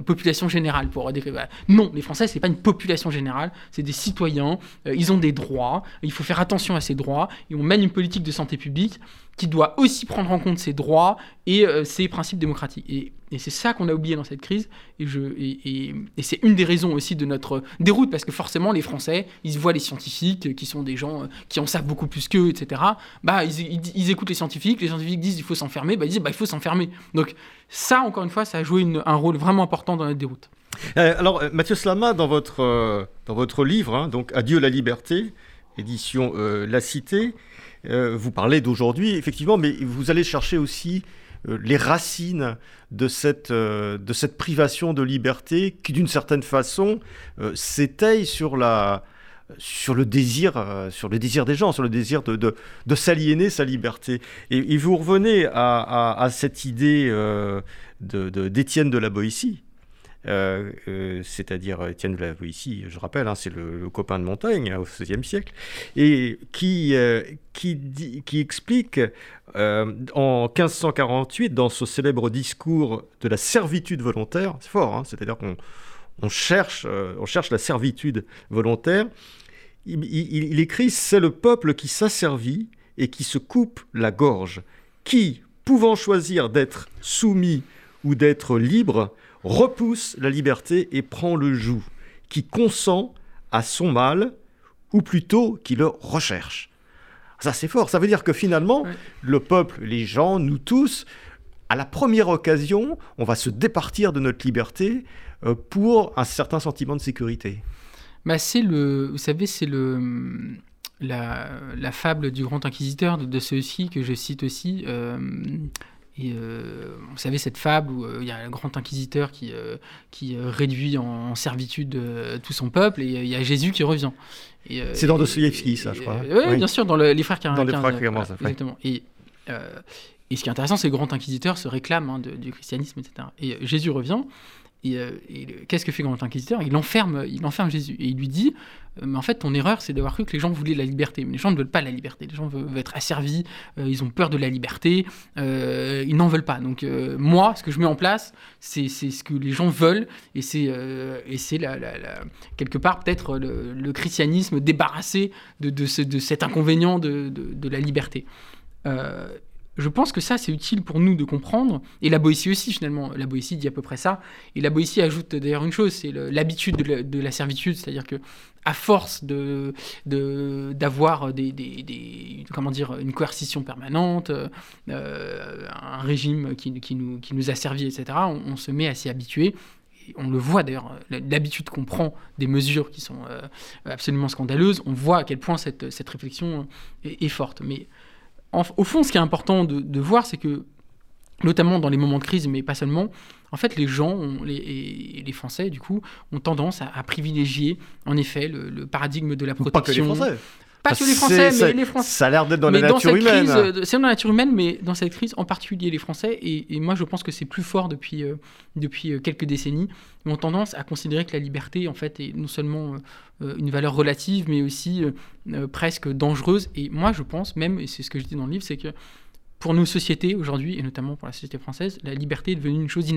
Speaker 2: population générale pour décrire. Non, les Français, c'est pas une population générale, c'est des citoyens, euh, ils ont des droits, il faut faire attention à ces droits, et on mène une politique de santé publique qui doit aussi prendre en compte ces droits et euh, ces principes démocratiques. Et, c'est ça qu'on a oublié dans cette crise, et, c'est une des raisons aussi de notre déroute, parce que forcément, les Français, ils voient les scientifiques, qui sont des gens euh, qui en savent beaucoup plus qu'eux, etc. Bah, ils, écoutent les scientifiques, les scientifiques disent il faut s'enfermer, bah, ils disent bah, faut s'enfermer. Donc ça, encore une fois, ça a joué un rôle vraiment important dans notre déroute.
Speaker 1: Euh, alors, Mathieu Slama, dans votre, dans votre livre, hein, donc Adieu la liberté, édition La Cité, euh, vous parlez d'aujourd'hui, effectivement, mais vous allez chercher aussi euh, les racines de cette, euh, de cette privation de liberté qui, d'une certaine façon, s'étaye sur le désir, sur le désir des gens, sur le désir de, s'aliéner sa liberté. Et, vous revenez à, cette idée d'Étienne de, de la Boétie, euh, euh, c'est-à-dire Étienne de la ici, je rappelle, hein, c'est le, copain de Montaigne hein, au XVIe siècle, et qui, euh, explique en 1548, dans ce célèbre discours de la servitude volontaire, c'est fort, hein, c'est-à-dire qu'on on cherche la servitude volontaire, il, il écrit C'est le peuple qui s'asservit et qui se coupe la gorge, qui, pouvant choisir d'être soumis ou d'être libre, repousse la liberté et prend le joug, qui consent à son mal, ou plutôt qui le recherche. Ça c'est fort, ça veut dire que finalement, le peuple, les gens, nous tous, à la première occasion, on va se départir de notre liberté euh, pour un certain sentiment de sécurité.
Speaker 2: Bah c'est le, vous savez, c'est le la, fable du grand inquisiteur de, de ceux-ci que je cite aussi. Euh, et euh, vous savez, cette fable où euh, il y a un grand inquisiteur qui, euh, qui réduit en, servitude tout son peuple et il y a Jésus qui revient.
Speaker 1: C'est dans Dostoïevski, ça, je crois.
Speaker 2: oui, bien sûr, dans les frères
Speaker 1: Karamazov. Dans les frères ça.
Speaker 2: Exactement. Et, et ce qui est intéressant, c'est que le grand inquisiteur se réclame hein, du christianisme, etc. Et Jésus revient et, euh, qu'est-ce que fait Grand Inquisiteur? Il enferme, il enferme Jésus. Et il lui dit euh, Mais en fait, ton erreur, c'est d'avoir cru que les gens voulaient la liberté. Mais les gens ne veulent pas la liberté. Les gens veulent, être asservis, euh, ils ont peur de la liberté, ils n'en veulent pas. Donc, moi, ce que je mets en place, c'est ce que les gens veulent. Et c'est quelque part, peut-être, le, christianisme débarrassé de cet inconvénient de, de la liberté. Je pense que ça, c'est utile pour nous de comprendre. Et la Boétie aussi, finalement. La Boétie dit à peu près ça. Et la Boétie ajoute d'ailleurs une chose, c'est l'habitude de, la servitude. C'est-à-dire que à force d'avoir des, une coercition permanente, euh, un régime qui, nous, qui nous a servi, etc. On, se met à s'y habituer. on le voit d'ailleurs, l'habitude qu'on prend des mesures qui sont euh, absolument scandaleuses, on voit à quel point cette, cette réflexion est, est forte. Mais au fond, ce qui est important de, voir, c'est que, notamment dans les moments de crise, mais pas seulement, en fait, les gens, les, et les Français, du coup, ont tendance à, privilégier, en effet, le, paradigme de la protection.
Speaker 1: Pas que les Français.
Speaker 2: Pas que les Français, mais les Français.
Speaker 1: Ça a l'air d'être dans la nature humaine.
Speaker 2: Euh, c'est dans la nature humaine, mais dans cette crise, en particulier les Français, et, moi je pense que c'est plus fort depuis, euh, depuis euh, quelques décennies, ont tendance à considérer que la liberté, en fait, est non seulement une valeur relative, mais aussi presque dangereuse. Et moi je pense, même, et c'est ce que je dis dans le livre, c'est que pour nos sociétés aujourd'hui, et notamment pour la société française, la liberté est devenue une chose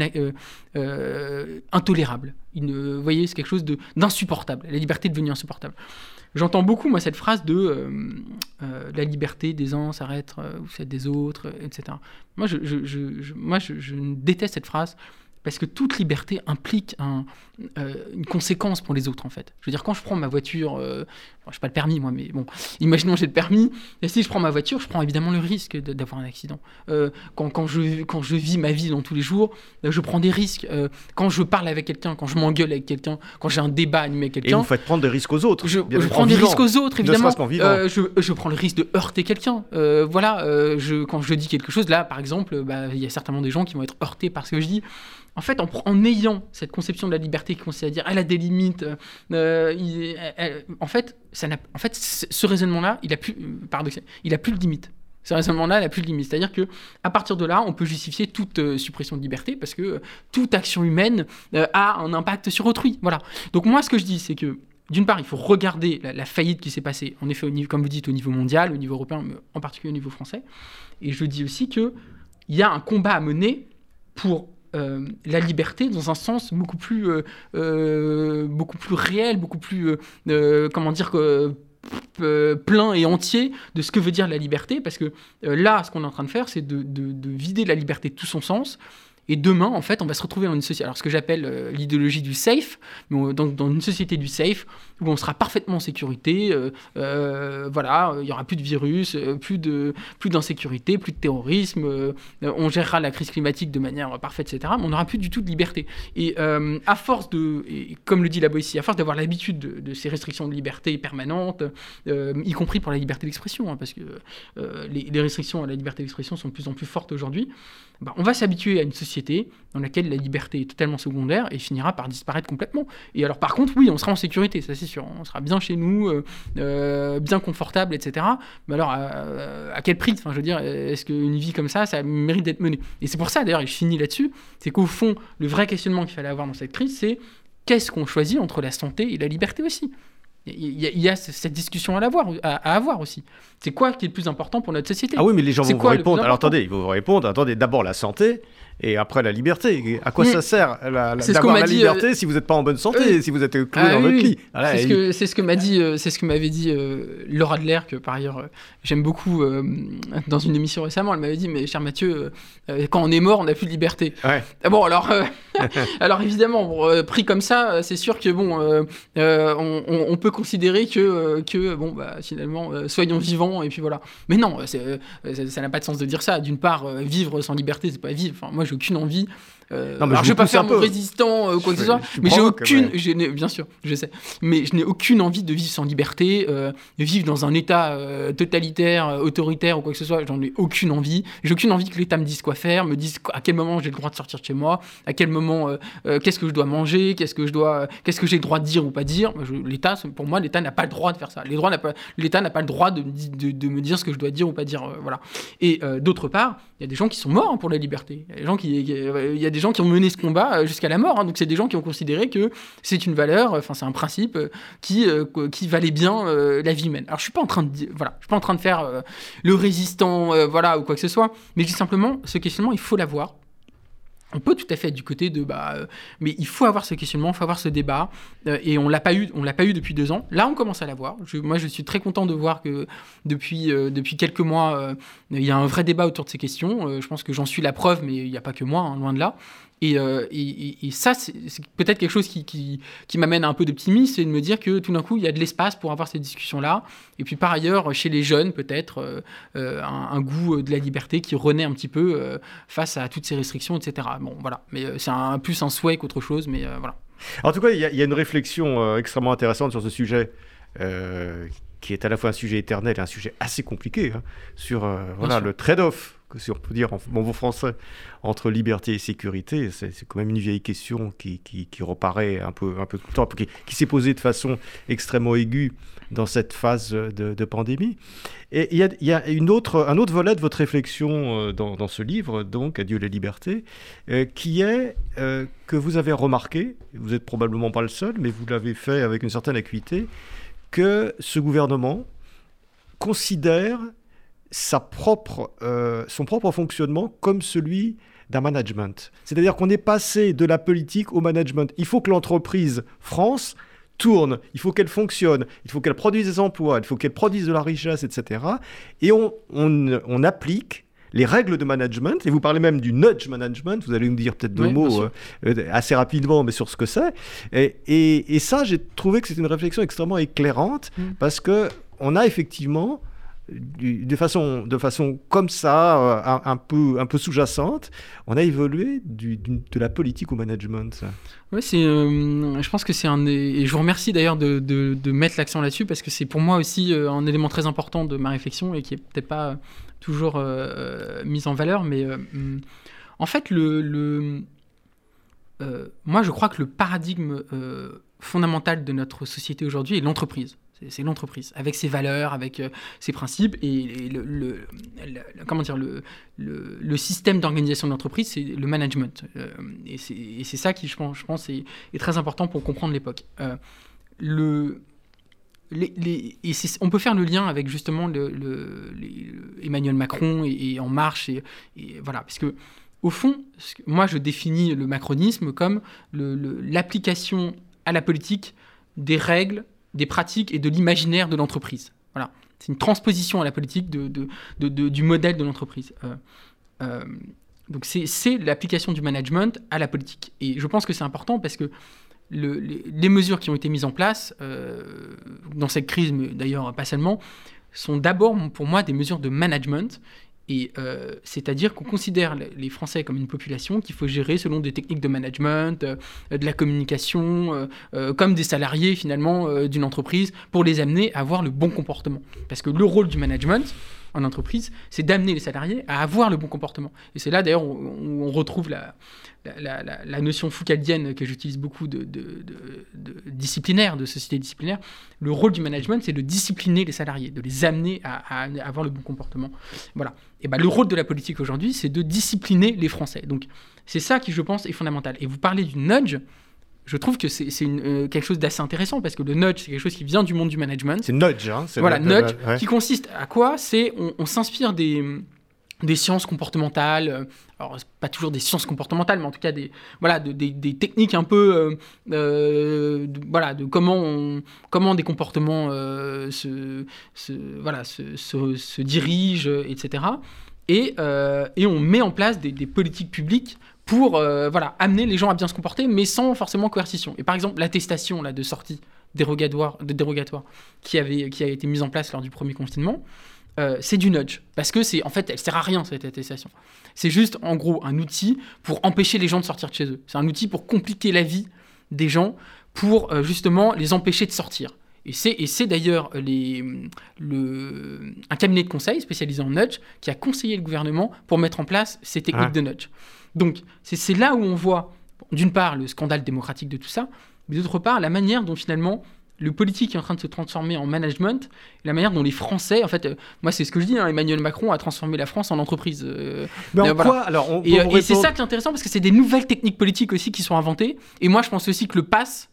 Speaker 2: intolérable. vous voyez, c'est quelque chose d'insupportable. La liberté est devenue insupportable. J'entends beaucoup, moi, cette phrase de euh, euh, la liberté des uns s'arrête euh, ou celle des autres, etc. Moi, je, moi je, déteste cette phrase parce que toute liberté implique euh, une conséquence pour les autres, en fait. Je veux dire, quand je prends ma voiture, euh, je n'ai pas le permis, moi, mais bon, <laughs> imaginons j'ai le permis, et si je prends ma voiture, je prends évidemment le risque d'avoir un accident. Euh, quand, quand, je, quand je vis ma vie dans tous les jours, je prends des risques. quand je parle avec quelqu'un, quand je m'engueule avec quelqu'un, quand j'ai un débat animé avec quelqu'un... Et
Speaker 1: vous faites prendre des risques aux autres.
Speaker 2: Je, prends des risques aux autres, évidemment. je, je, prends le risque de heurter quelqu'un. voilà, je, quand je dis quelque chose, là, par exemple, bah, il y a certainement des gens qui vont être heurtés par ce que je dis en fait, en, ayant cette conception de la liberté qui consiste à dire elle a des limites, euh, euh, en fait, ça en fait, ce raisonnement-là, il a plus, euh, il a plus de limites. Ce raisonnement-là n'a plus de limites. C'est-à-dire que à partir de là, on peut justifier toute suppression de liberté parce que toute action humaine a un impact sur autrui. Voilà. Donc moi, ce que je dis, c'est que d'une part, il faut regarder la, faillite qui s'est passée, en effet, au niveau, comme vous dites, au niveau mondial, au niveau européen, mais en particulier au niveau français. Et je dis aussi qu'il y a un combat à mener pour euh, la liberté dans un sens beaucoup plus, euh, euh, beaucoup plus réel, beaucoup plus, comment dire, plein et entier de ce que veut dire la liberté, parce que là, ce qu'on est en train de faire, c'est de, de, vider la liberté de tout son sens et demain, en fait, on va se retrouver dans une société, alors ce que j'appelle l'idéologie du safe, dans, une société du safe où on sera parfaitement en sécurité. Euh, euh, voilà, il y aura plus de virus, plus de plus d'insécurité, plus de terrorisme. on gérera la crise climatique de manière parfaite, etc. Mais on n'aura plus du tout de liberté. Et à force de, comme le dit la Boétie, à force d'avoir l'habitude de, ces restrictions de liberté permanentes, y compris pour la liberté d'expression, hein, parce que les, restrictions à la liberté d'expression sont de plus en plus fortes aujourd'hui, bah, on va s'habituer à une société dans laquelle la liberté est totalement secondaire et finira par disparaître complètement. Et alors par contre, oui, on sera en sécurité, sûr. On sera bien chez nous, euh, euh, bien confortable, etc. Mais alors, à, quel prix? Enfin, je veux dire, est-ce qu'une vie comme ça, ça mérite d'être menée? Et c'est pour ça, d'ailleurs, et je finis là-dessus, c'est qu'au fond, le vrai questionnement qu'il fallait avoir dans cette crise, c'est qu'est-ce qu'on choisit entre la santé et la liberté aussi? Il y, a, cette discussion à, avoir, à, avoir aussi. C'est quoi qui est le plus important pour notre société?
Speaker 1: Ah oui, mais les gens vont vous répondre. Alors attendez, ils vont vous répondre. Attendez, d'abord la santé, et après la liberté. À quoi ça sert d'avoir la, liberté euh, si vous n'êtes pas en bonne santé, si vous êtes cloué ah dans votre lit?
Speaker 2: C'est ce que, m'a dit, euh, c'est ce que m'avait dit euh, Laura Adler, que par ailleurs j'aime beaucoup dans une émission récemment. Elle m'avait dit, mais cher Mathieu, quand on est mort, on n'a plus de liberté.
Speaker 1: Ah
Speaker 2: bon, alors, <laughs> alors évidemment, pris comme ça, c'est sûr que bon, on, peut considérer que, que bon, bah, finalement, soyons vivants et puis voilà. Mais non, ça n'a pas de sens de dire ça. D'une part, vivre sans liberté, c'est pas vivre. Enfin, moi, j'ai aucune envie euh, alors je, vais pas faire mon résistant euh, quoi que ce soit, mais j'ai aucune, bien sûr, je sais, mais je n'ai aucune envie de vivre sans liberté, euh, de vivre dans un état totalitaire, autoritaire ou quoi que ce soit. J'en ai aucune envie. J'ai aucune envie que l'État me dise quoi faire, me dise à quel moment j'ai le droit de sortir de chez moi, à quel moment, qu'est-ce que je dois manger, qu'est-ce que je dois, qu'est-ce que j'ai le droit de dire ou pas dire. L'État, pour moi, l'État n'a pas le droit de faire ça. L'État n'a pas, l'État n'a pas le droit de, de, de, me dire ce que je dois dire ou pas dire. voilà. Et d'autre part, il y a des gens qui sont morts hein, pour la liberté. Il y a des gens qui, il y a des gens qui ont mené ce combat euh, jusqu'à la mort. Hein. Donc c'est des gens qui ont considéré que c'est une valeur, enfin c'est un principe euh, qui, euh, valait bien la vie humaine. Alors je suis pas en train de voilà, je suis pas en train de faire le résistant, voilà ou quoi que ce soit, mais dis simplement ce questionnement il faut l'avoir. On peut tout à fait être du côté de bah euh, mais il faut avoir ce questionnement, il faut avoir ce débat euh, et on l'a pas eu on l'a pas eu depuis deux ans. Là on commence à l'avoir. moi je suis très content de voir que depuis euh, depuis quelques mois il y a un vrai débat autour de ces questions. je pense que j'en suis la preuve mais il n'y a pas que moi hein, loin de là. Euh, et, ça, c'est peut-être quelque chose qui, m'amène un peu d'optimisme, c'est de me dire que tout d'un coup, il y a de l'espace pour avoir ces discussions-là. Et puis par ailleurs, chez les jeunes, peut-être euh, euh, un, goût de la liberté qui renaît un petit peu face à toutes ces restrictions, etc. Bon, voilà. Mais c'est un, plus un souhait qu'autre chose, mais voilà.
Speaker 1: En tout cas, il y, a une réflexion extrêmement intéressante sur ce sujet qui est à la fois un sujet éternel et un sujet assez compliqué, hein, sur voilà, le trade-off si on peut dire en bon français, entre liberté et sécurité, c'est quand même une vieille question qui, qui, reparaît un peu, un peu tout le temps, qui, s'est posée de façon extrêmement aiguë dans cette phase de, pandémie. Et il y a, une autre, un autre volet de votre réflexion euh, dans, ce livre, donc Adieu les libertés, euh, qui est euh, que vous avez remarqué, vous n'êtes probablement pas le seul, mais vous l'avez fait avec une certaine acuité, que ce gouvernement considère euh, son propre fonctionnement comme celui d'un management. C'est-à-dire qu'on est passé de la politique au management. Il faut que l'entreprise France tourne, il faut qu'elle fonctionne, il faut qu'elle produise des emplois, il faut qu'elle produise de la richesse, etc. Et on, applique les règles de management, et vous parlez même du nudge management, vous allez nous dire peut-être deux mots euh, euh, assez rapidement, mais sur ce que c'est. Et, et, ça, j'ai trouvé que c'est une réflexion extrêmement éclairante, mm. parce que on a effectivement de façon, de façon comme ça, euh, un, peu, un peu sous-jacente, on a évolué du, de la politique au management.
Speaker 2: Oui, c'est, euh, je pense que c'est un et je vous remercie d'ailleurs de, de, mettre l'accent là-dessus parce que c'est pour moi aussi un élément très important de ma réflexion et qui est peut-être pas toujours mis en valeur, mais en fait le, le moi je crois que le paradigme fondamental de notre société aujourd'hui est l'entreprise. C'est l'entreprise, avec ses valeurs, avec euh, ses principes. Et, le, comment dire, le, système d'organisation de l'entreprise, c'est le management. Euh, et c'est ça qui, je pense, est, très important pour comprendre l'époque. Euh, on peut faire le lien avec justement Emmanuel Macron et, En Marche. Et, voilà, parce que au fond, moi, je définis le macronisme comme l'application à la politique des règles des pratiques et de l'imaginaire de l'entreprise. Voilà. C'est une transposition à la politique du modèle de l'entreprise. Euh, euh, donc c'est l'application du management à la politique. Et je pense que c'est important parce que les, mesures qui ont été mises en place euh, dans cette crise, mais d'ailleurs pas seulement, sont d'abord pour moi des mesures de management et euh, c'est-à-dire qu'on considère les Français comme une population qu'il faut gérer selon des techniques de management, euh, de la communication, comme des salariés finalement d'une entreprise, pour les amener à avoir le bon comportement. Parce que le rôle du management, en entreprise, c'est d'amener les salariés à avoir le bon comportement. Et c'est là d'ailleurs où, on retrouve la, notion foucaldienne que j'utilise beaucoup de, disciplinaire, de société disciplinaire. Le rôle du management, c'est de discipliner les salariés, de les amener à, avoir le bon comportement. Voilà. Et ben, le rôle de la politique aujourd'hui, c'est de discipliner les Français. Donc c'est ça qui, je pense, est fondamental. Et vous parlez du nudge je trouve que c'est euh, quelque chose d'assez intéressant parce que le nudge, c'est quelque chose qui vient du monde du management.
Speaker 1: C'est nudge, hein
Speaker 2: Voilà, nudge, qui consiste à quoi? C'est on, s'inspire des, des sciences comportementales, euh, alors pas toujours des sciences comportementales, mais en tout cas des, voilà, des, des, techniques un peu, euh, de, voilà, de comment, on, comment des comportements se, se, voilà, se, se, se, dirigent, etc. Et, et, on met en place des, politiques publiques pour euh, voilà, amener les gens à bien se comporter, mais sans forcément coercition. Et par exemple, l'attestation là, de sortie dérogatoire, de dérogatoire qui, avait, qui a été mise en place lors du premier confinement, euh, c'est du nudge. Parce que c'est en fait, elle sert à rien cette attestation. C'est juste en gros un outil pour empêcher les gens de sortir de chez eux. C'est un outil pour compliquer la vie des gens, pour euh, justement les empêcher de sortir. Et c'est d'ailleurs le, un cabinet de conseil spécialisé en nudge qui a conseillé le gouvernement pour mettre en place ces techniques ah. de nudge. Donc c'est là où on voit, d'une part, le scandale démocratique de tout ça, mais d'autre part, la manière dont finalement le politique est en train de se transformer en management, la manière dont les Français, en fait, euh, moi c'est ce que je dis, hein, Emmanuel Macron a transformé la France en entreprise.
Speaker 1: Euh, mais en quoi? Alors
Speaker 2: Et, c'est ça qui est intéressant parce que c'est des nouvelles techniques politiques aussi qui sont inventées. Et moi je pense aussi que le pass,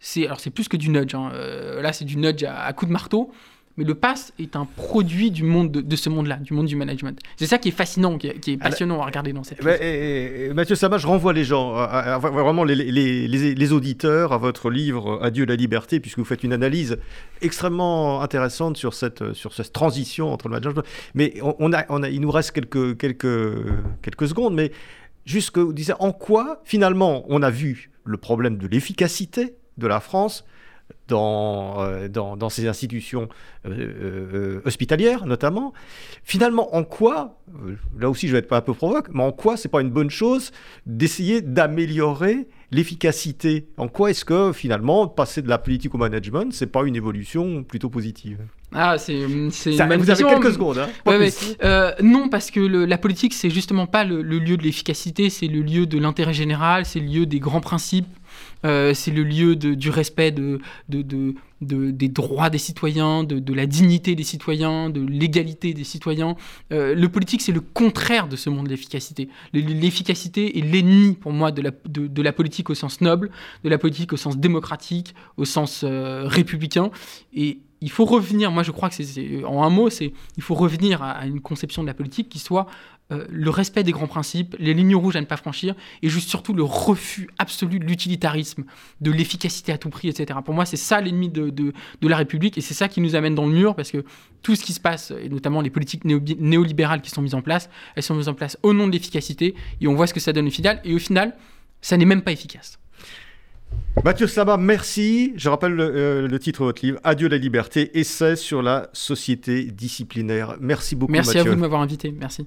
Speaker 2: c'est alors c'est plus que du nudge. Hein, euh, là c'est du nudge à, à coup de marteau mais le pass est un produit du monde de, ce monde-là, du monde du management. C'est ça qui est fascinant, qui est, passionnant à regarder dans cette
Speaker 1: et, Mathieu Sama, je renvoie les gens, vraiment les, les, les, auditeurs, à votre livre Adieu la liberté, puisque vous faites une analyse extrêmement intéressante sur cette, sur cette transition entre le management. Mais on, a, on a, il nous reste quelques, quelques, quelques secondes, mais juste vous disiez en quoi, finalement, on a vu le problème de l'efficacité de la France dans, euh, dans, dans, ces institutions euh, euh, hospitalières notamment. Finalement, en quoi, là aussi je vais être pas un peu provoque, mais en quoi c'est pas une bonne chose d'essayer d'améliorer l'efficacité? En quoi est-ce que finalement passer de la politique au management, c'est pas une évolution plutôt positive?
Speaker 2: Ah, c'est une
Speaker 1: Vous avez quelques secondes.
Speaker 2: Hein, non, parce que la politique, c'est justement pas le lieu de l'efficacité, c'est le lieu de l'intérêt général, c'est le lieu des grands principes euh, c'est le lieu du respect de, des droits des citoyens, de, la dignité des citoyens, de l'égalité des citoyens. Euh, le politique, c'est le contraire de ce monde de l'efficacité. L'efficacité est l'ennemi, pour moi, de la, de, la politique au sens noble, de la politique au sens démocratique, au sens euh, républicain. Et il faut revenir, moi je crois que c'est, en un mot, c'est il faut revenir à, une conception de la politique qui soit euh, le respect des grands principes, les lignes rouges à ne pas franchir, et juste surtout le refus absolu de l'utilitarisme, de l'efficacité à tout prix, etc. Pour moi, c'est ça l'ennemi de, de, la République, et c'est ça qui nous amène dans le mur, parce que tout ce qui se passe, et notamment les politiques néolibérales qui sont mises en place, elles sont mises en place au nom de l'efficacité, et on voit ce que ça donne au final, et au final, ça n'est même pas efficace.
Speaker 1: Mathieu Saba, merci. Je rappelle le, euh, titre de votre livre, Adieu la liberté, essai sur la société disciplinaire. Merci beaucoup.
Speaker 2: Merci
Speaker 1: à
Speaker 2: vous de m'avoir invité. Merci.